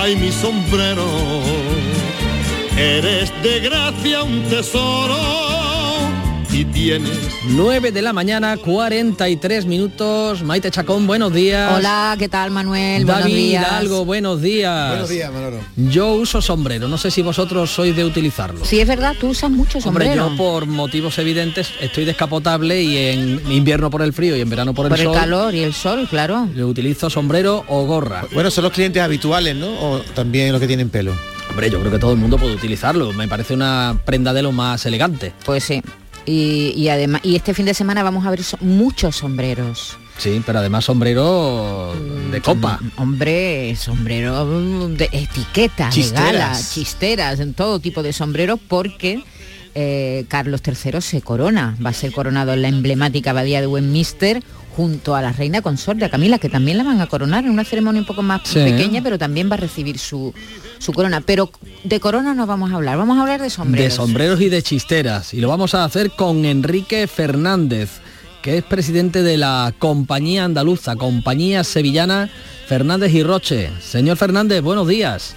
ay mi sombrero, eres de gracia un tesoro y tienes 9 de la mañana, 43 minutos. Maite Chacón, buenos días. Hola, ¿qué tal Manuel? buenos David días. Hidalgo, buenos días. Buenos días, Manolo. Yo uso sombrero, no sé si vosotros sois de utilizarlo. Sí, es verdad, tú usas mucho Hombre, sombrero. yo por motivos evidentes estoy descapotable y en invierno por el frío y en verano por el Por el sol. calor y el sol, claro. Yo utilizo sombrero o gorra. Bueno, son los clientes habituales, ¿no? O también los que tienen pelo. Hombre, yo creo que todo el mundo puede utilizarlo. Me parece una prenda de lo más elegante. Pues sí. Y, y además, y este fin de semana vamos a ver so- muchos sombreros. Sí, pero además sombrero de copa. Hombre, sombrero mm, de etiqueta, de Chisteras. gala, chisteras, en todo tipo de sombreros, porque eh, Carlos III se corona. Va a ser coronado en la emblemática abadía de Westminster junto a la reina consorte, a Camila, que también la van a coronar en una ceremonia un poco más Sí. pequeña, pero también va a recibir su, su corona. Pero de corona no vamos a hablar, vamos a hablar de sombreros. De sombreros y de chisteras. Y lo vamos a hacer con Enrique Fernández, que es presidente de la compañía andaluza, compañía sevillana Fernández y Roche. Señor Fernández, buenos días.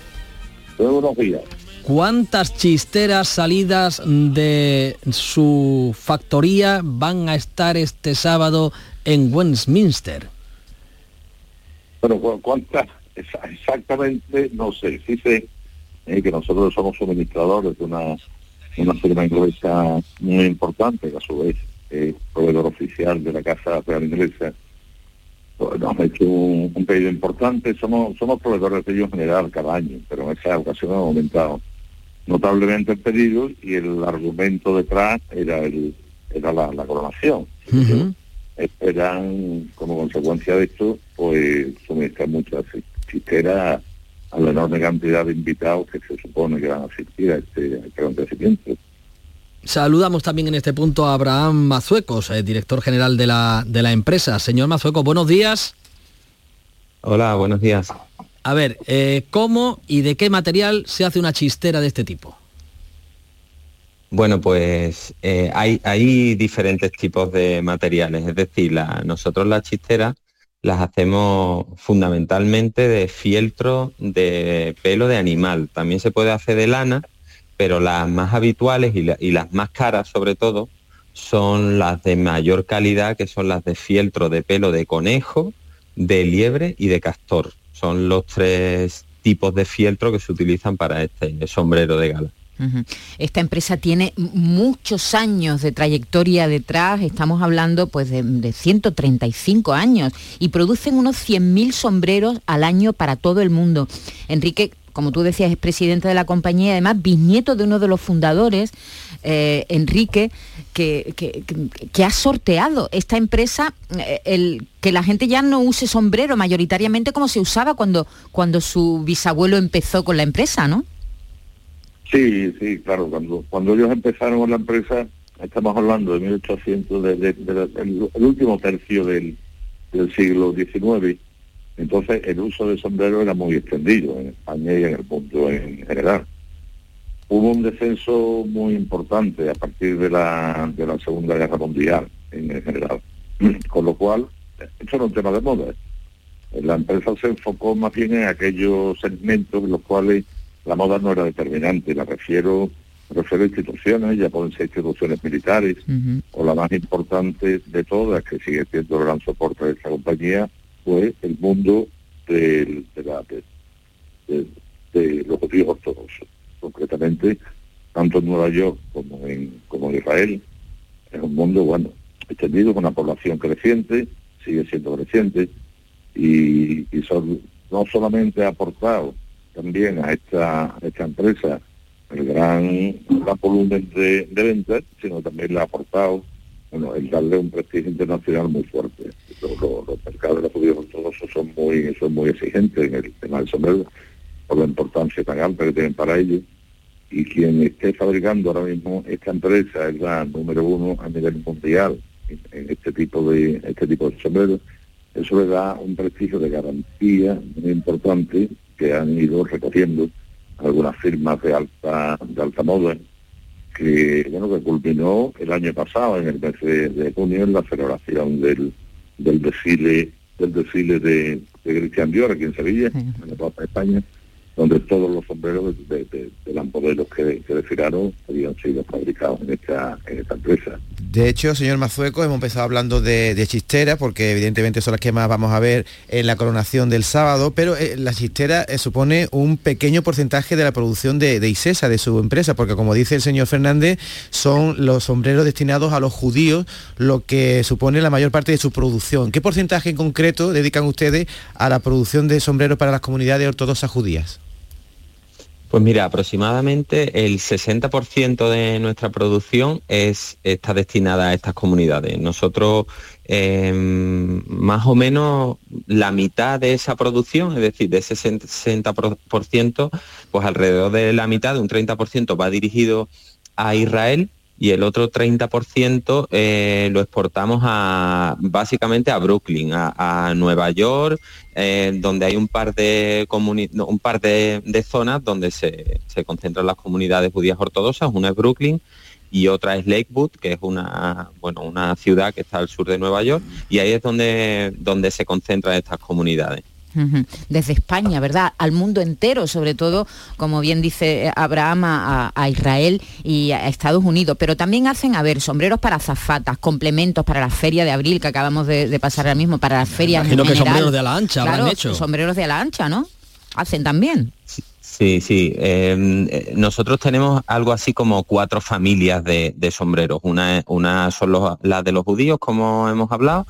Buenos días. ¿Cuántas chisteras salidas de su factoría van a estar este sábado en Westminster? Bueno, ¿cuántas? Exactamente, no sé. Sí sé eh, que nosotros somos suministradores de una, una firma inglesa muy importante, que a su vez es proveedor oficial de la Casa Real Inglesa. Pues, nos ha hecho un, pedido importante. Somos somos proveedores de ellos en general cada año, pero en esa ocasión ha aumentado notablemente el pedido y el argumento detrás era el era la, coronación. Esperan, como consecuencia de esto, pues suministrar muchas chisteras a la enorme cantidad de invitados que se supone que van a asistir a este, este acontecimiento. Saludamos también en este punto a Abraham Mazuecos, eh, director general de la, de la empresa. Señor Mazuecos, buenos días. Hola, buenos días. A ver, eh, ¿cómo y de qué material se hace una chistera de este tipo? Bueno, pues eh, hay, hay, diferentes tipos de materiales, es decir, nosotros las chisteras las hacemos fundamentalmente de fieltro de pelo de animal. También se puede hacer de lana, pero las más habituales y, las más caras sobre todo son las de mayor calidad, que son las de fieltro de pelo de conejo, de liebre y de castor. Son los tres tipos de fieltro que se utilizan para este sombrero de gala. Esta empresa tiene muchos años de trayectoria detrás, estamos hablando pues de, 135 años y producen unos 100.000 sombreros al año para todo el mundo. Enrique, como tú decías, es presidente de la compañía, además bisnieto de uno de los fundadores, eh, Enrique, que, que, ha sorteado esta empresa, eh, el, que la gente ya no use sombrero mayoritariamente como se usaba cuando, cuando su bisabuelo empezó con la empresa, ¿no? Sí, sí, claro. Cuando, cuando ellos empezaron con la empresa, estamos hablando de 1800, de, el, último tercio del, siglo XIX. Entonces el uso de sombrero era muy extendido en España y en el mundo en general. Hubo un descenso muy importante a partir de la, de la Segunda Guerra Mundial en general. Con lo cual, esto no es un tema de moda. La empresa se enfocó más bien en aquellos segmentos en los cuales la moda no era determinante, la refiero, refiero a instituciones, ya pueden ser instituciones militares, o la más importante de todas, que sigue siendo el gran soporte de esta compañía, fue el mundo del, de, de, los judíos ortodoxos. Concretamente, tanto en Nueva York como en, como en Israel, es un mundo, bueno, extendido con una población creciente, sigue siendo creciente, y, y son, no solamente ha aportado también a esta, esta empresa el gran, volumen de, ventas, sino también le ha aportado bueno, el darle un prestigio internacional muy fuerte. Los, mercados de los judíos ortodoxos son muy, son muy exigentes en el tema del sombrero, por la importancia tan alta que tienen para ellos. Y quien esté fabricando ahora mismo esta empresa es la número uno a nivel mundial en, este tipo de este tipo de sombreros. Eso le da un prestigio de garantía muy importante que han ido recogiendo algunas firmas de alta de alta moda que bueno que culminó el año pasado en el mes de, junio en la celebración del, del desfile del desfile de, de Cristian Dior aquí en Sevilla en la Plaza de España donde todos los sombreros de, de, de los que, que desfilaron habían sido fabricados en esta, en esta empresa. De hecho, señor Mazueco, hemos empezado hablando de, de chisteras, porque evidentemente son las que más vamos a ver en la coronación del sábado, pero eh, la chistera eh, supone un pequeño porcentaje de la producción de, de, ISESA, de su empresa, porque como dice el señor Fernández, son los sombreros destinados a los judíos, lo que supone la mayor parte de su producción. ¿Qué porcentaje en concreto dedican ustedes a la producción de sombreros para las comunidades ortodoxas judías? Pues mira, aproximadamente el 60% de nuestra producción es, está destinada a estas comunidades. Nosotros, em, más o menos la mitad de esa producción, es decir, de ese 60%, pues alrededor de la mitad, de un 30%, va dirigido a Israel y el otro 30% eh, lo exportamos a, básicamente a Brooklyn, a, Nueva York, eh, donde hay un par de, un par de, zonas donde se, concentran las comunidades judías ortodoxas, una es Brooklyn y otra es Lakewood, que es una, bueno, una ciudad que está al sur de Nueva York, y ahí es donde, donde se concentran estas comunidades. Desde España, ¿verdad? Al mundo entero, sobre todo, como bien dice Abraham, a, a Israel y a Estados Unidos. Pero también hacen, a ver, sombreros para zafatas, complementos para la feria de abril que acabamos de, de pasar ahora mismo, para las ferias. en Imagino que general. sombreros de ala ancha habrán Claro, hecho. Sombreros de ala ancha, ¿no? Hacen también. Sí, sí. eh, eh, nosotros tenemos algo así como cuatro familias de, de sombreros. Una, una son los- las de los judíos, como hemos hablado.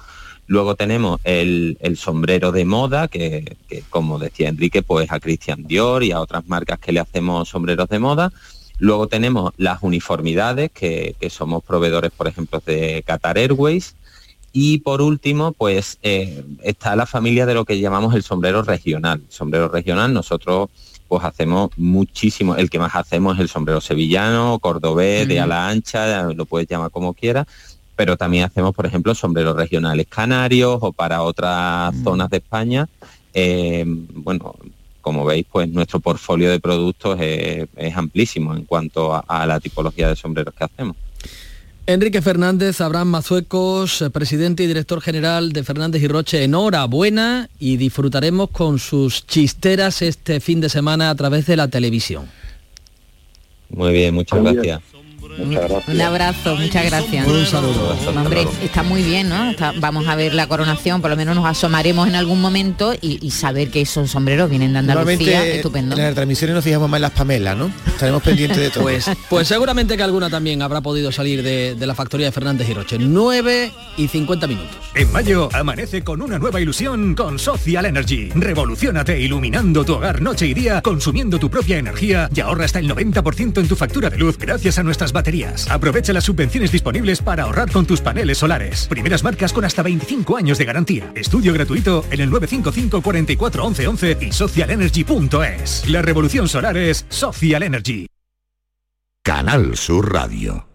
Luego tenemos el, el sombrero de moda, que, que, como decía Enrique, pues a Christian Dior y a otras marcas que le hacemos sombreros de moda. Luego tenemos las uniformidades, que, que somos proveedores, por ejemplo, de Qatar Airways. Y por último, pues eh, está la familia de lo que llamamos el sombrero regional. Sombrero regional, nosotros pues hacemos muchísimo, el que más hacemos es el sombrero sevillano, cordobés, de ala ancha, lo puedes llamar como quieras, pero también hacemos, por ejemplo, sombreros regionales canarios o para otras zonas de España. Eh, bueno, como veis, pues nuestro portfolio de productos es, es amplísimo en cuanto a- a la tipología de sombreros que hacemos. Enrique Fernández, Abraham Mazuecos, presidente y director general de Fernández y Roche, enhorabuena y disfrutaremos con sus chisteras este fin de semana a través de la televisión. Muy bien, muchas gracias. Muchas gracias. Un abrazo, muchas gracias. Un saludo. Hombre, está muy bien, ¿no? Está- vamos a ver la coronación, por lo menos nos asomaremos en algún momento y, y saber que esos sombreros vienen de Andalucía, Normalmente estupendo. en las transmisiones nos fijamos más en las pamelas, ¿no? Estaremos pendientes de todo. Pues, pues seguramente que alguna también habrá podido salir de, de la factoría de Fernández y Roche. 9 y 50 minutos. En mayo amanece con una nueva ilusión con Social Energy. Revoluciónate iluminando tu hogar noche y día, consumiendo tu propia energía y ahorra hasta el 90% en tu factura de luz gracias a nuestras baterías. Aprovecha las subvenciones disponibles para ahorrar con tus paneles solares. Primeras marcas con hasta 25 años de garantía. Estudio gratuito en el 955 44 11 11 y socialenergy.es. La revolución solar es Social Energy. Canal Sur Radio.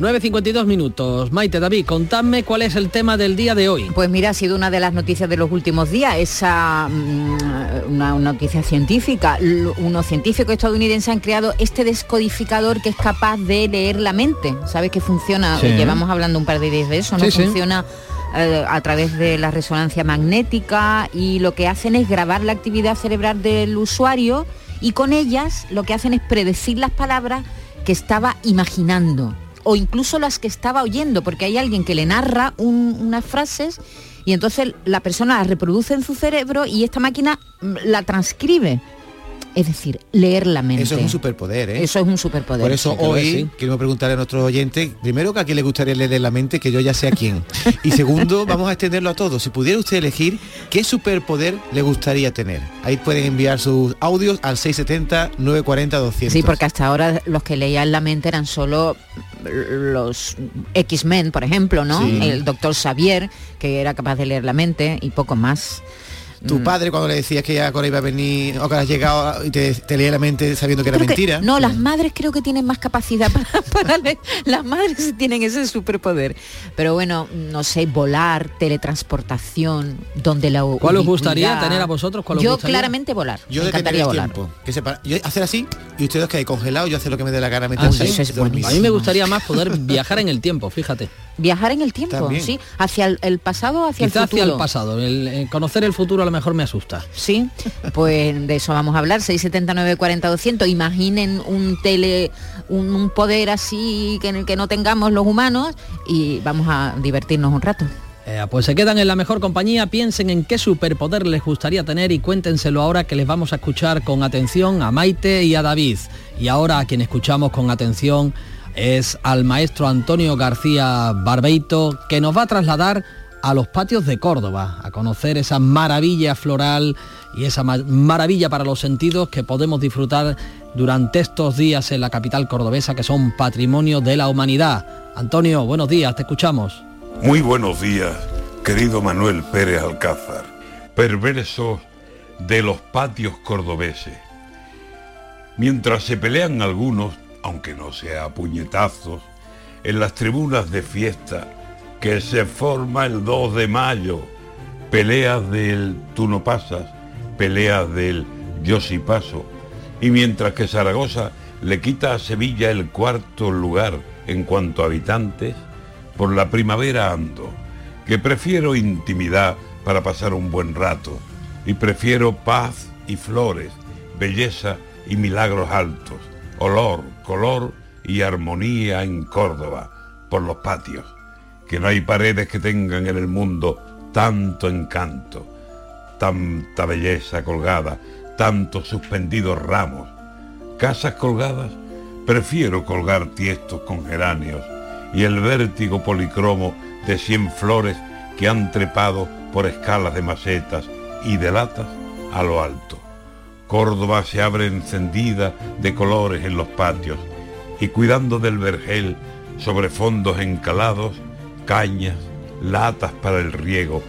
9.52 minutos. Maite, David, contadme cuál es el tema del día de hoy. Pues mira, ha sido una de las noticias de los últimos días, esa mm, una, una noticia científica. Unos científicos estadounidenses han creado este descodificador que es capaz de leer la mente. ¿Sabes que funciona? Sí. Llevamos hablando un par de días de eso, ¿no? Sí, funciona eh, a través de la resonancia magnética y lo que hacen es grabar la actividad cerebral del usuario y con ellas lo que hacen es predecir las palabras que estaba imaginando o incluso las que estaba oyendo, porque hay alguien que le narra un- unas frases y entonces la persona las reproduce en su cerebro y esta máquina mm, la transcribe. Es decir, leer la mente. Eso es un superpoder, ¿eh? Eso es un superpoder. Por eso Sí, creo que hoy sí. quiero preguntarle a nuestros oyentes, primero que a quién le gustaría leer la mente, que yo ya sé a quién. Y segundo, vamos a extenderlo a todos. Si pudiera usted elegir, ¿qué superpoder le gustaría tener? Ahí pueden enviar sus audios al 670-940-200. Sí, porque hasta ahora los que leían la mente eran solo los X-Men, por ejemplo, ¿no? Sí. El doctor Xavier, que era capaz de leer la mente y poco más. Tu Mm. padre cuando le decías que ahora iba a venir o que has llegado y te, te leía la mente sabiendo que era que- mentira. no, las madres creo que tienen más capacidad para, para leer. Las madres tienen ese superpoder. Pero bueno, no sé, volar, teletransportación, donde la ¿Cuál os gustaría tener a vosotros? ¿Cuál os Yo gustaría? claramente volar. Yo Me encantaría volar. tiempo. Que sepa, yo hacer así y ustedes que hay congelado, yo hacer lo que me dé la gana. Ah, sí. dormir. A mí me gustaría más poder viajar en el tiempo, fíjate. Viajar en el tiempo, También. sí, hacia el, el pasado, hacia Quizá el futuro. hacia el pasado. El, eh, conocer el futuro a lo mejor me asusta. Sí, pues de eso vamos a hablar, 679 40 200. Imaginen un tele, un, un poder así que en el que no tengamos los humanos y vamos a divertirnos un rato. Eh, pues se quedan en la mejor compañía, piensen en qué superpoder les gustaría tener y cuéntenselo ahora que les vamos a escuchar con atención a Maite y a David. Y ahora a quien escuchamos con atención es al maestro Antonio García Barbeito, que nos va a trasladar a los patios de Córdoba, a conocer esa maravilla floral y esa ma- maravilla para los sentidos que podemos disfrutar durante estos días en la capital cordobesa, que son patrimonio de la humanidad. Antonio, buenos días, te escuchamos. Muy buenos días, querido Manuel Pérez Alcázar, perversos de los patios cordobeses. Mientras se pelean algunos, aunque no sea a puñetazos, en las tribunas de fiesta que se forma el 2 de mayo, peleas del tú no pasas, peleas del yo sí paso, y mientras que Zaragoza le quita a Sevilla el cuarto lugar en cuanto a habitantes, por la primavera ando, que prefiero intimidad para pasar un buen rato, y prefiero paz y flores, belleza y milagros altos, olor, color y armonía en Córdoba, por los patios, que no hay paredes que tengan en el mundo tanto encanto, tanta belleza colgada, tantos suspendidos ramos, casas colgadas, prefiero colgar tiestos con geráneos y el vértigo policromo de cien flores que han trepado por escalas de macetas y de latas a lo alto. Córdoba se abre encendida de colores en los patios y cuidando del vergel sobre fondos encalados, cañas, latas para el riego,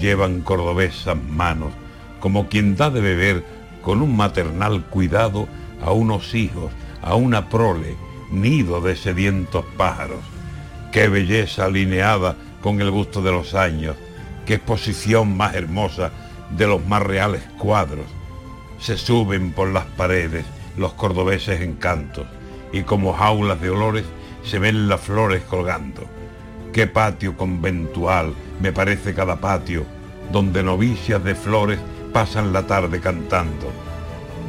llevan cordobesas manos, como quien da de beber con un maternal cuidado a unos hijos, a una prole, nido de sedientos pájaros. Qué belleza alineada con el gusto de los años, qué exposición más hermosa de los más reales cuadros. Se suben por las paredes los cordobeses encantos y como jaulas de olores se ven las flores colgando. Qué patio conventual me parece cada patio, donde novicias de flores pasan la tarde cantando.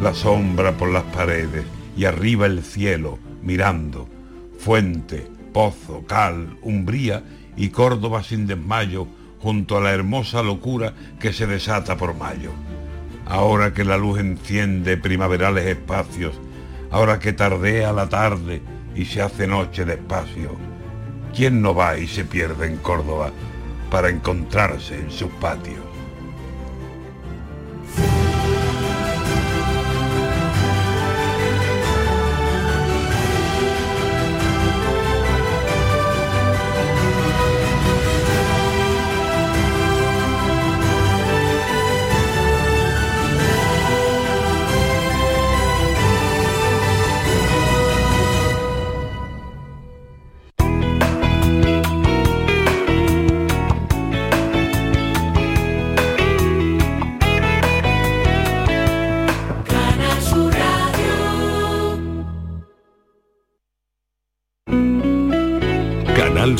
La sombra por las paredes y arriba el cielo mirando. Fuente, pozo, cal, umbría y Córdoba sin desmayo junto a la hermosa locura que se desata por mayo. Ahora que la luz enciende primaverales espacios, ahora que tardea la tarde y se hace noche despacio, ¿quién no va y se pierde en Córdoba para encontrarse en sus patios?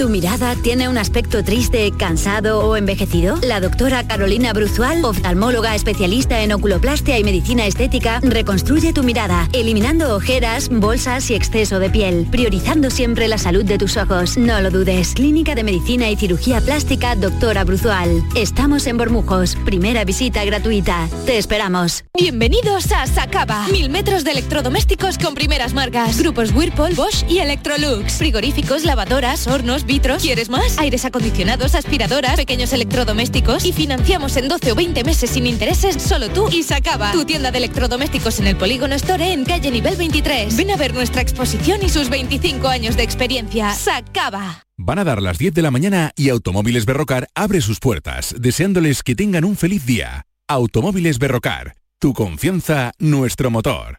¿Tu mirada tiene un aspecto triste, cansado o envejecido? La doctora Carolina Bruzual, oftalmóloga especialista en oculoplastia y medicina estética, reconstruye tu mirada, eliminando ojeras, bolsas y exceso de piel, priorizando siempre la salud de tus ojos. No lo dudes. Clínica de Medicina y Cirugía Plástica, doctora Bruzual. Estamos en Bormujos. Primera visita gratuita. Te esperamos. Bienvenidos a Sacaba. Mil metros de electrodomésticos con primeras marcas. Grupos Whirlpool, Bosch y Electrolux. Frigoríficos, lavadoras, hornos, ¿Quieres más? Aires acondicionados, aspiradoras, pequeños electrodomésticos. Y financiamos en 12 o 20 meses sin intereses solo tú y Sacaba. Tu tienda de electrodomésticos en el Polígono Store en calle nivel 23. Ven a ver nuestra exposición y sus 25 años de experiencia. Sacaba. Van a dar las 10 de la mañana y Automóviles Berrocar abre sus puertas, deseándoles que tengan un feliz día. Automóviles Berrocar, tu confianza, nuestro motor.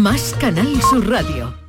Más Canal Sur Radio.